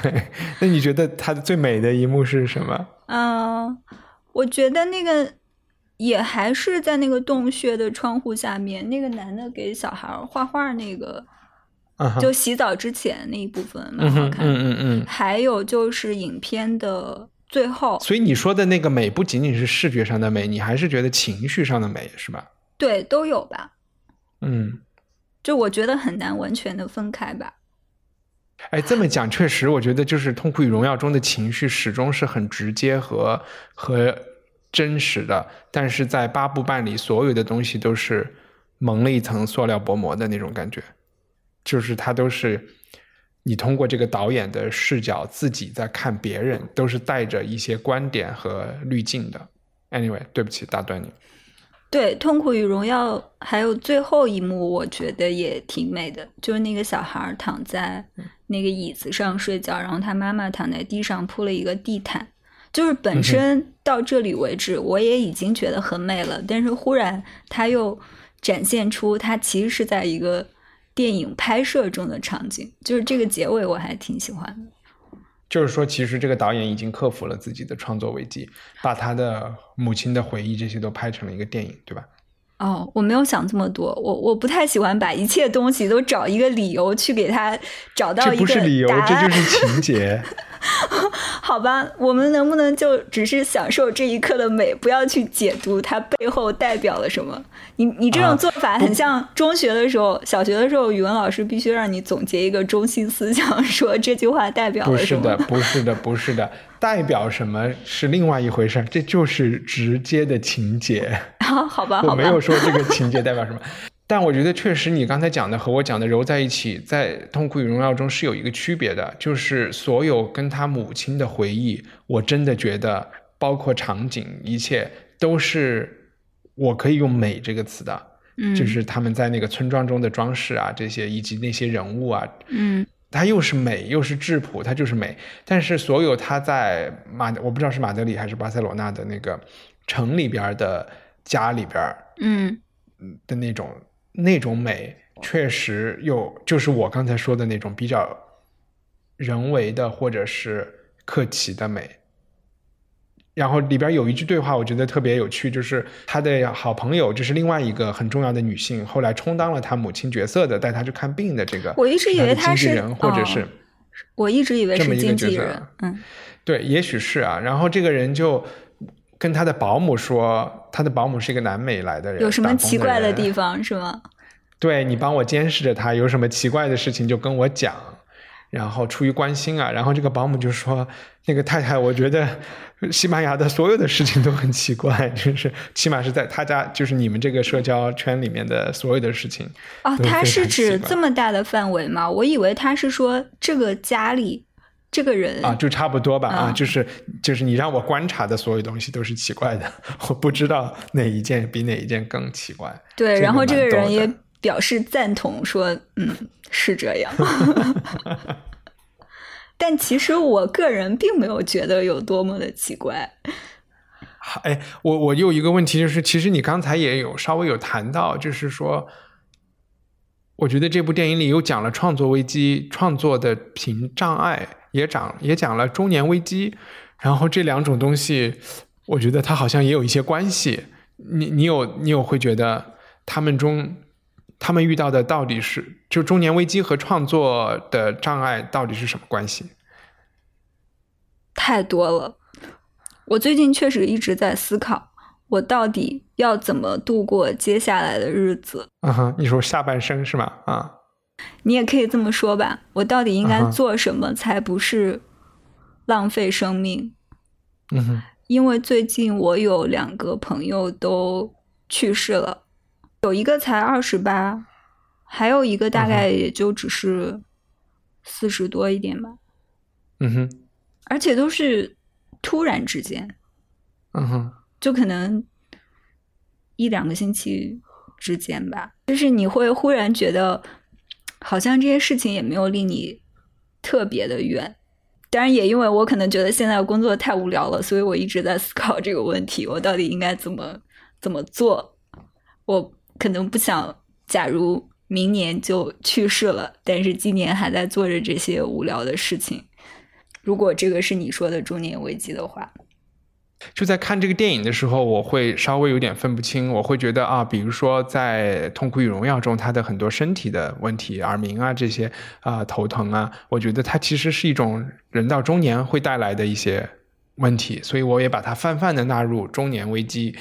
对，那你觉得它的最美的一幕是什么？嗯，我觉得那个也还是在那个洞穴的窗户下面，那个男的给小孩画画那个。就洗澡之前那一部分蛮好看，嗯嗯嗯，还有就是影片的最后。所以你说的那个美不仅仅是视觉上的美，你还是觉得情绪上的美是吧？对，都有吧。嗯，就我觉得很难完全的分开吧。哎，这么讲确实，我觉得就是《痛苦与荣耀》中的情绪始终是很直接和和真实的，但是在八部半里，所有的东西都是蒙了一层塑料薄膜的那种感觉。就是他都是你通过这个导演的视角自己在看别人，都是带着一些观点和滤镜的。Anyway，对不起打断你。对，《痛苦与荣耀》还有最后一幕，我觉得也挺美的，就是那个小孩躺在那个椅子上睡觉，然后他妈妈躺在地上铺了一个地毯。就是本身到这里为止，我也已经觉得很美了，但是忽然他又展现出他其实是在一个。电影拍摄中的场景，就是这个结尾，我还挺喜欢的。就是说，其实这个导演已经克服了自己的创作危机，把他的母亲的回忆这些都拍成了一个电影，对吧？哦，我没有想这么多，我我不太喜欢把一切东西都找一个理由去给他找到一个这不是理由，这就是情节。好吧，我们能不能就只是享受这一刻的美，不要去解读它背后代表了什么？你你这种做法很像中学的时候、小学的时候，语文老师必须让你总结一个中心思想，说这句话代表了什么？不是的，不是的，不是的，代表什么是另外一回事，这就是直接的情节。好吧，我没有说这个情节代表什么。但我觉得确实，你刚才讲的和我讲的揉在一起，在《痛苦与荣耀》中是有一个区别的，就是所有跟他母亲的回忆，我真的觉得，包括场景，一切都是我可以用“美”这个词的。嗯，就是他们在那个村庄中的装饰啊，这些以及那些人物啊，嗯，它又是美又是质朴，它就是美。但是所有他在马，我不知道是马德里还是巴塞罗那的那个城里边的家里边，嗯，的那种。那种美确实又，就是我刚才说的那种比较人为的或者是客气的美。然后里边有一句对话，我觉得特别有趣，就是他的好朋友，就是另外一个很重要的女性，后来充当了他母亲角色的，带他去看病的这个。我一直以为他是人或者是，我一直以为是经纪人。嗯，对，也许是啊。然后这个人就。跟他的保姆说，他的保姆是一个南美来的人，有什么奇怪的地方是吗？对你帮我监视着他，有什么奇怪的事情就跟我讲，然后出于关心啊，然后这个保姆就说：“那个太太，我觉得西班牙的所有的事情都很奇怪，就是起码是在他家，就是你们这个社交圈里面的所有的事情。”哦，他是指这么大的范围吗？我以为他是说这个家里。这个人啊，就差不多吧啊，就是就是你让我观察的所有东西都是奇怪的，我不知道哪一件比哪一件更奇怪。对，然后这个人也表示赞同，说嗯是这样。但其实我个人并没有觉得有多么的奇怪。哎，我我有一个问题，就是其实你刚才也有稍微有谈到，就是说。我觉得这部电影里又讲了创作危机、创作的屏障碍，也讲也讲了中年危机，然后这两种东西，我觉得它好像也有一些关系。你你有你有会觉得他们中他们遇到的到底是就中年危机和创作的障碍到底是什么关系？太多了，我最近确实一直在思考。我到底要怎么度过接下来的日子？嗯哼，你说下半生是吗？啊，你也可以这么说吧。我到底应该做什么才不是浪费生命？嗯哼，因为最近我有两个朋友都去世了，有一个才二十八，还有一个大概也就只是四十多一点吧。嗯哼，而且都是突然之间。嗯哼。就可能一两个星期之间吧，就是你会忽然觉得，好像这些事情也没有离你特别的远。当然，也因为我可能觉得现在工作太无聊了，所以我一直在思考这个问题：我到底应该怎么怎么做？我可能不想，假如明年就去世了，但是今年还在做着这些无聊的事情。如果这个是你说的中年危机的话。就在看这个电影的时候，我会稍微有点分不清。我会觉得啊，比如说在《痛苦与荣耀》中，他的很多身体的问题、耳鸣啊这些啊头疼啊，我觉得它其实是一种人到中年会带来的一些问题，所以我也把它泛泛的纳入中年危机。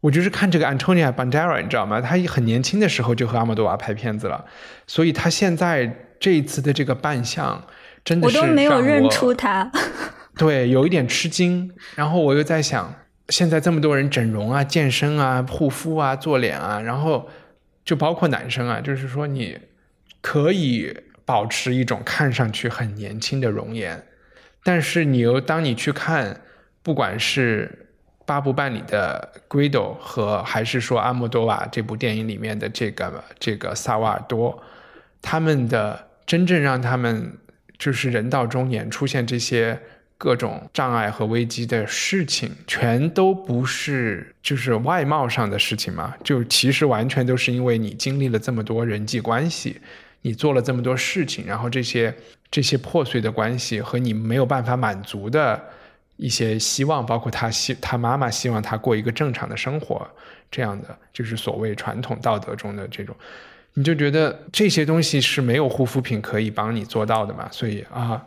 我就是看这个 Antonia Banderas，你知道吗？他很年轻的时候就和阿莫多瓦拍片子了，所以他现在这一次的这个扮相，真的是我都没有认出他。对，有一点吃惊，然后我又在想，现在这么多人整容啊、健身啊、护肤啊、做脸啊，然后就包括男生啊，就是说你可以保持一种看上去很年轻的容颜，但是你又当你去看，不管是八部半里的 Guido 和还是说阿莫多瓦这部电影里面的这个这个萨瓦尔多，他们的真正让他们就是人到中年出现这些。各种障碍和危机的事情，全都不是就是外貌上的事情嘛？就其实完全都是因为你经历了这么多人际关系，你做了这么多事情，然后这些这些破碎的关系和你没有办法满足的一些希望，包括他希他妈妈希望他过一个正常的生活，这样的就是所谓传统道德中的这种，你就觉得这些东西是没有护肤品可以帮你做到的嘛？所以啊。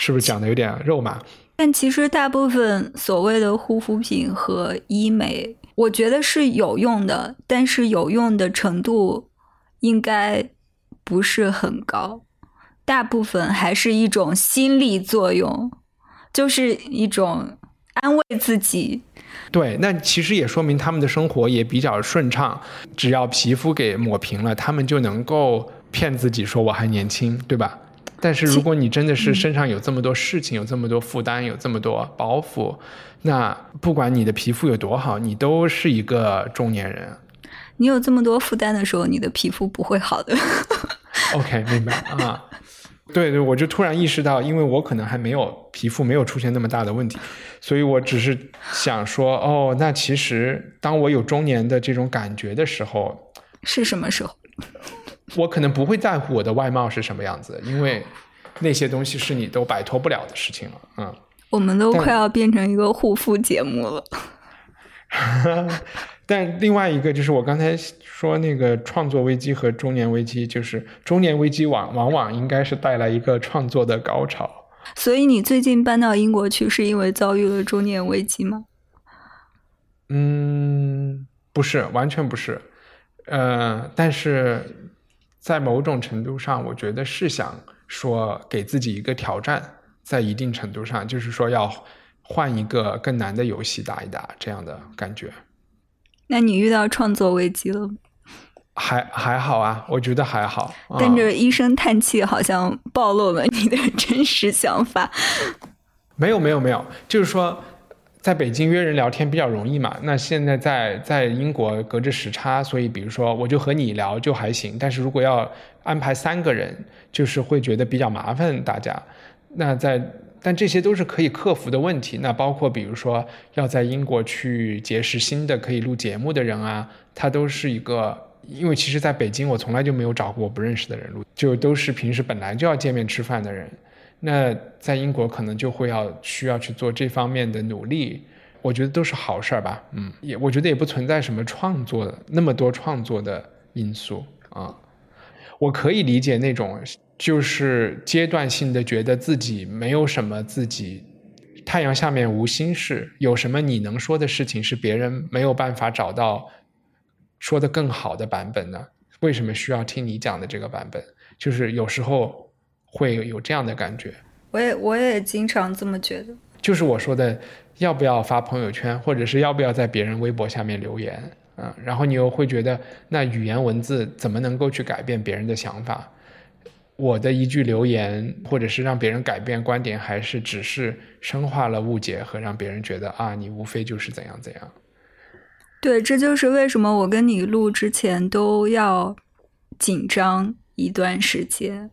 是不是讲的有点肉麻？但其实大部分所谓的护肤品和医美，我觉得是有用的，但是有用的程度应该不是很高。大部分还是一种心理作用，就是一种安慰自己。对，那其实也说明他们的生活也比较顺畅，只要皮肤给抹平了，他们就能够骗自己说我还年轻，对吧？但是如果你真的是身上有这么多事情，有这么多负担，有这么多包袱，那不管你的皮肤有多好，你都是一个中年人。你有这么多负担的时候，你的皮肤不会好的。OK，明白啊。对对，我就突然意识到，因为我可能还没有皮肤没有出现那么大的问题，所以我只是想说，哦，那其实当我有中年的这种感觉的时候，是什么时候？我可能不会在乎我的外貌是什么样子，因为那些东西是你都摆脱不了的事情了。嗯，我们都快要变成一个护肤节目了。但另外一个就是我刚才说那个创作危机和中年危机，就是中年危机往往往应该是带来一个创作的高潮。所以你最近搬到英国去，是因为遭遇了中年危机吗？嗯，不是，完全不是。呃，但是。在某种程度上，我觉得是想说给自己一个挑战，在一定程度上，就是说要换一个更难的游戏打一打，这样的感觉。那你遇到创作危机了？还还好啊，我觉得还好。但这一声叹气，好像暴露了你的真实想法。没有没有没有，就是说。在北京约人聊天比较容易嘛？那现在在在英国隔着时差，所以比如说我就和你聊就还行。但是如果要安排三个人，就是会觉得比较麻烦大家。那在但这些都是可以克服的问题。那包括比如说要在英国去结识新的可以录节目的人啊，他都是一个，因为其实在北京我从来就没有找过不认识的人录，就都是平时本来就要见面吃饭的人。那在英国可能就会要需要去做这方面的努力，我觉得都是好事儿吧。嗯，也我觉得也不存在什么创作的那么多创作的因素啊。我可以理解那种就是阶段性的觉得自己没有什么自己太阳下面无心事，有什么你能说的事情是别人没有办法找到说的更好的版本呢？为什么需要听你讲的这个版本？就是有时候。会有这样的感觉，我也我也经常这么觉得。就是我说的，要不要发朋友圈，或者是要不要在别人微博下面留言啊？然后你又会觉得，那语言文字怎么能够去改变别人的想法？我的一句留言，或者是让别人改变观点，还是只是深化了误解和让别人觉得啊，你无非就是怎样怎样。对，这就是为什么我跟你录之前都要紧张一段时间。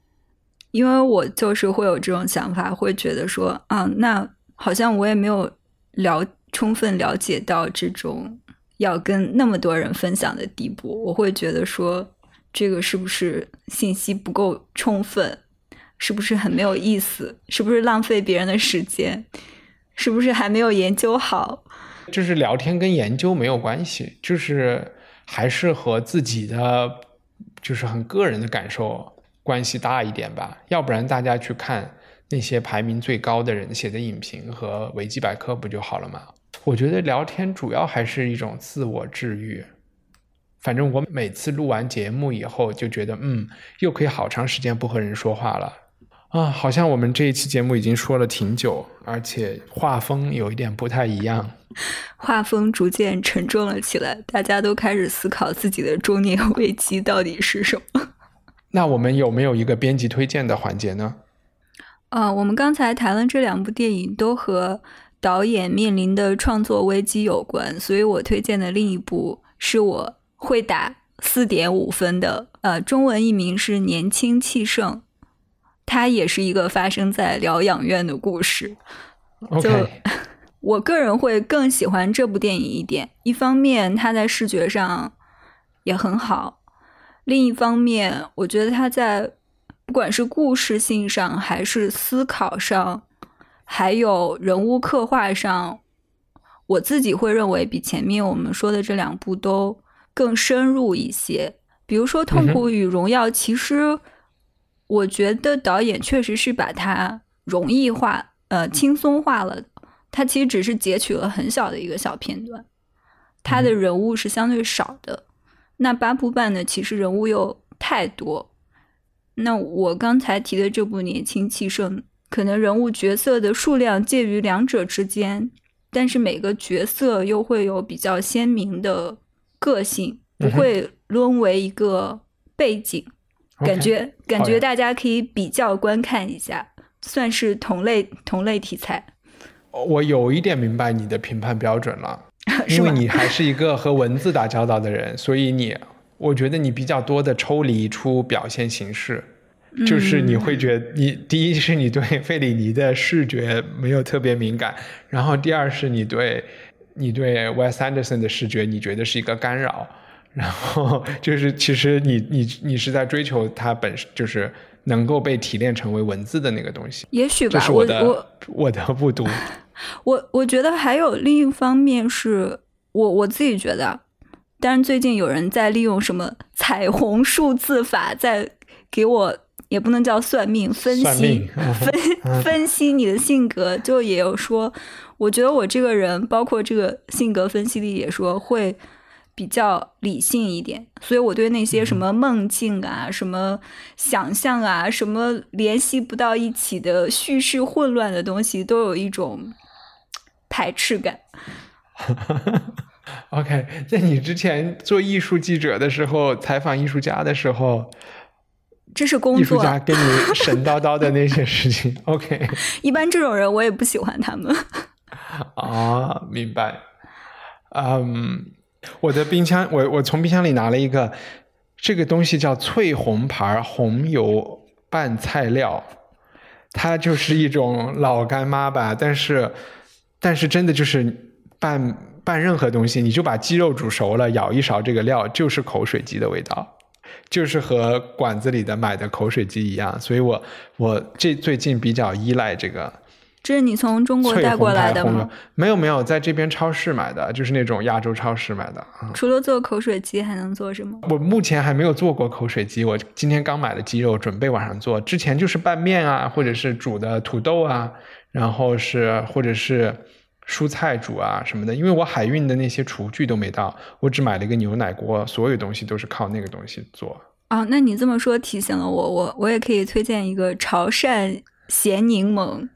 因为我就是会有这种想法，会觉得说，啊，那好像我也没有了充分了解到这种要跟那么多人分享的地步。我会觉得说，这个是不是信息不够充分？是不是很没有意思？是不是浪费别人的时间？是不是还没有研究好？就是聊天跟研究没有关系，就是还是和自己的就是很个人的感受。关系大一点吧，要不然大家去看那些排名最高的人写的影评和维基百科不就好了吗？我觉得聊天主要还是一种自我治愈。反正我每次录完节目以后就觉得，嗯，又可以好长时间不和人说话了啊！好像我们这一期节目已经说了挺久，而且画风有一点不太一样，画风逐渐沉重了起来，大家都开始思考自己的中年危机到底是什么。那我们有没有一个编辑推荐的环节呢？呃，我们刚才谈了这两部电影都和导演面临的创作危机有关，所以我推荐的另一部是我会打四点五分的，呃，中文译名是《年轻气盛》，它也是一个发生在疗养院的故事。就我个人会更喜欢这部电影一点，一方面它在视觉上也很好。另一方面，我觉得他在不管是故事性上，还是思考上，还有人物刻画上，我自己会认为比前面我们说的这两部都更深入一些。比如说《痛苦与荣耀》，其实我觉得导演确实是把它容易化，呃，轻松化了。它其实只是截取了很小的一个小片段，它的人物是相对少的。那八部半呢，其实人物又太多。那我刚才提的这部《年轻气盛》，可能人物角色的数量介于两者之间，但是每个角色又会有比较鲜明的个性，不会沦为一个背景。感觉感觉大家可以比较观看一下，算是同类同类题材。我有一点明白你的评判标准了，因为你还是一个和文字打交道的人，所以你我觉得你比较多的抽离出表现形式，就是你会觉得你第一是你对费里尼的视觉没有特别敏感，然后第二是你对你对 Wes Anderson 的视觉你觉得是一个干扰。然后 就是，其实你你你是在追求它本身就是能够被提炼成为文字的那个东西。也许吧，我的我的不读。我我觉得还有另一方面是我我自己觉得，但是最近有人在利用什么彩虹数字法，在给我也不能叫算命分析分 分析你的性格，就也有说，我觉得我这个人，包括这个性格分析力也说会。比较理性一点，所以我对那些什么梦境啊、什么想象啊、什么联系不到一起的叙事混乱的东西，都有一种排斥感。OK，在你之前做艺术记者的时候，采访艺术家的时候，这是工作。艺术家跟你神叨叨的那些事情。OK，一般这种人我也不喜欢他们。啊，明白。嗯。我的冰箱，我我从冰箱里拿了一个，这个东西叫翠红牌红油拌菜料，它就是一种老干妈吧，但是但是真的就是拌拌任何东西，你就把鸡肉煮熟了，舀一勺这个料，就是口水鸡的味道，就是和馆子里的买的口水鸡一样，所以我我这最近比较依赖这个。这是你从中国带过来的吗？没有没有，在这边超市买的，就是那种亚洲超市买的。除了做口水鸡，还能做什么？我目前还没有做过口水鸡，我今天刚买的鸡肉，准备晚上做。之前就是拌面啊，或者是煮的土豆啊，然后是或者是蔬菜煮啊什么的。因为我海运的那些厨具都没到，我只买了一个牛奶锅，所有东西都是靠那个东西做。啊，那你这么说提醒了我，我我也可以推荐一个潮汕咸柠檬。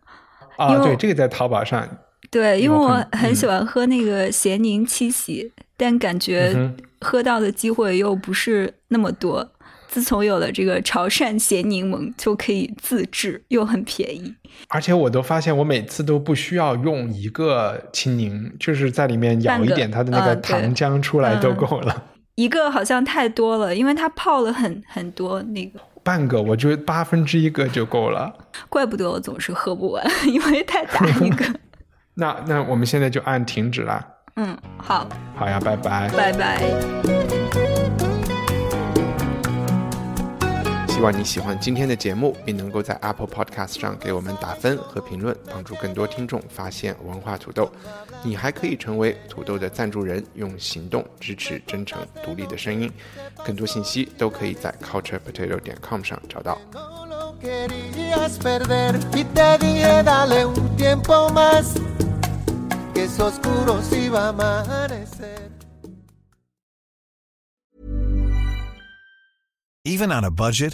啊，对，这个在淘宝上。对，因为我很喜欢喝那个咸柠七喜，但感觉喝到的机会又不是那么多。自从有了这个潮汕咸柠檬，就可以自制，又很便宜。而且我都发现，我每次都不需要用一个青柠，就是在里面舀一点它的那个糖浆出来都够了。一个好像太多了，因为它泡了很很多那个。半个，我觉得八分之一个就够了。怪不得我总是喝不完，因为太大一个。那那我们现在就按停止了。嗯，好。好呀，拜拜。拜拜。希望你喜欢今天的节目，并能够在 Apple Podcast 上给我们打分和评论，帮助更多听众发现文化土豆。你还可以成为土豆的赞助人，用行动支持真诚独立的声音。更多信息都可以在 culturepotato 点 com 上找到。Even on a budget.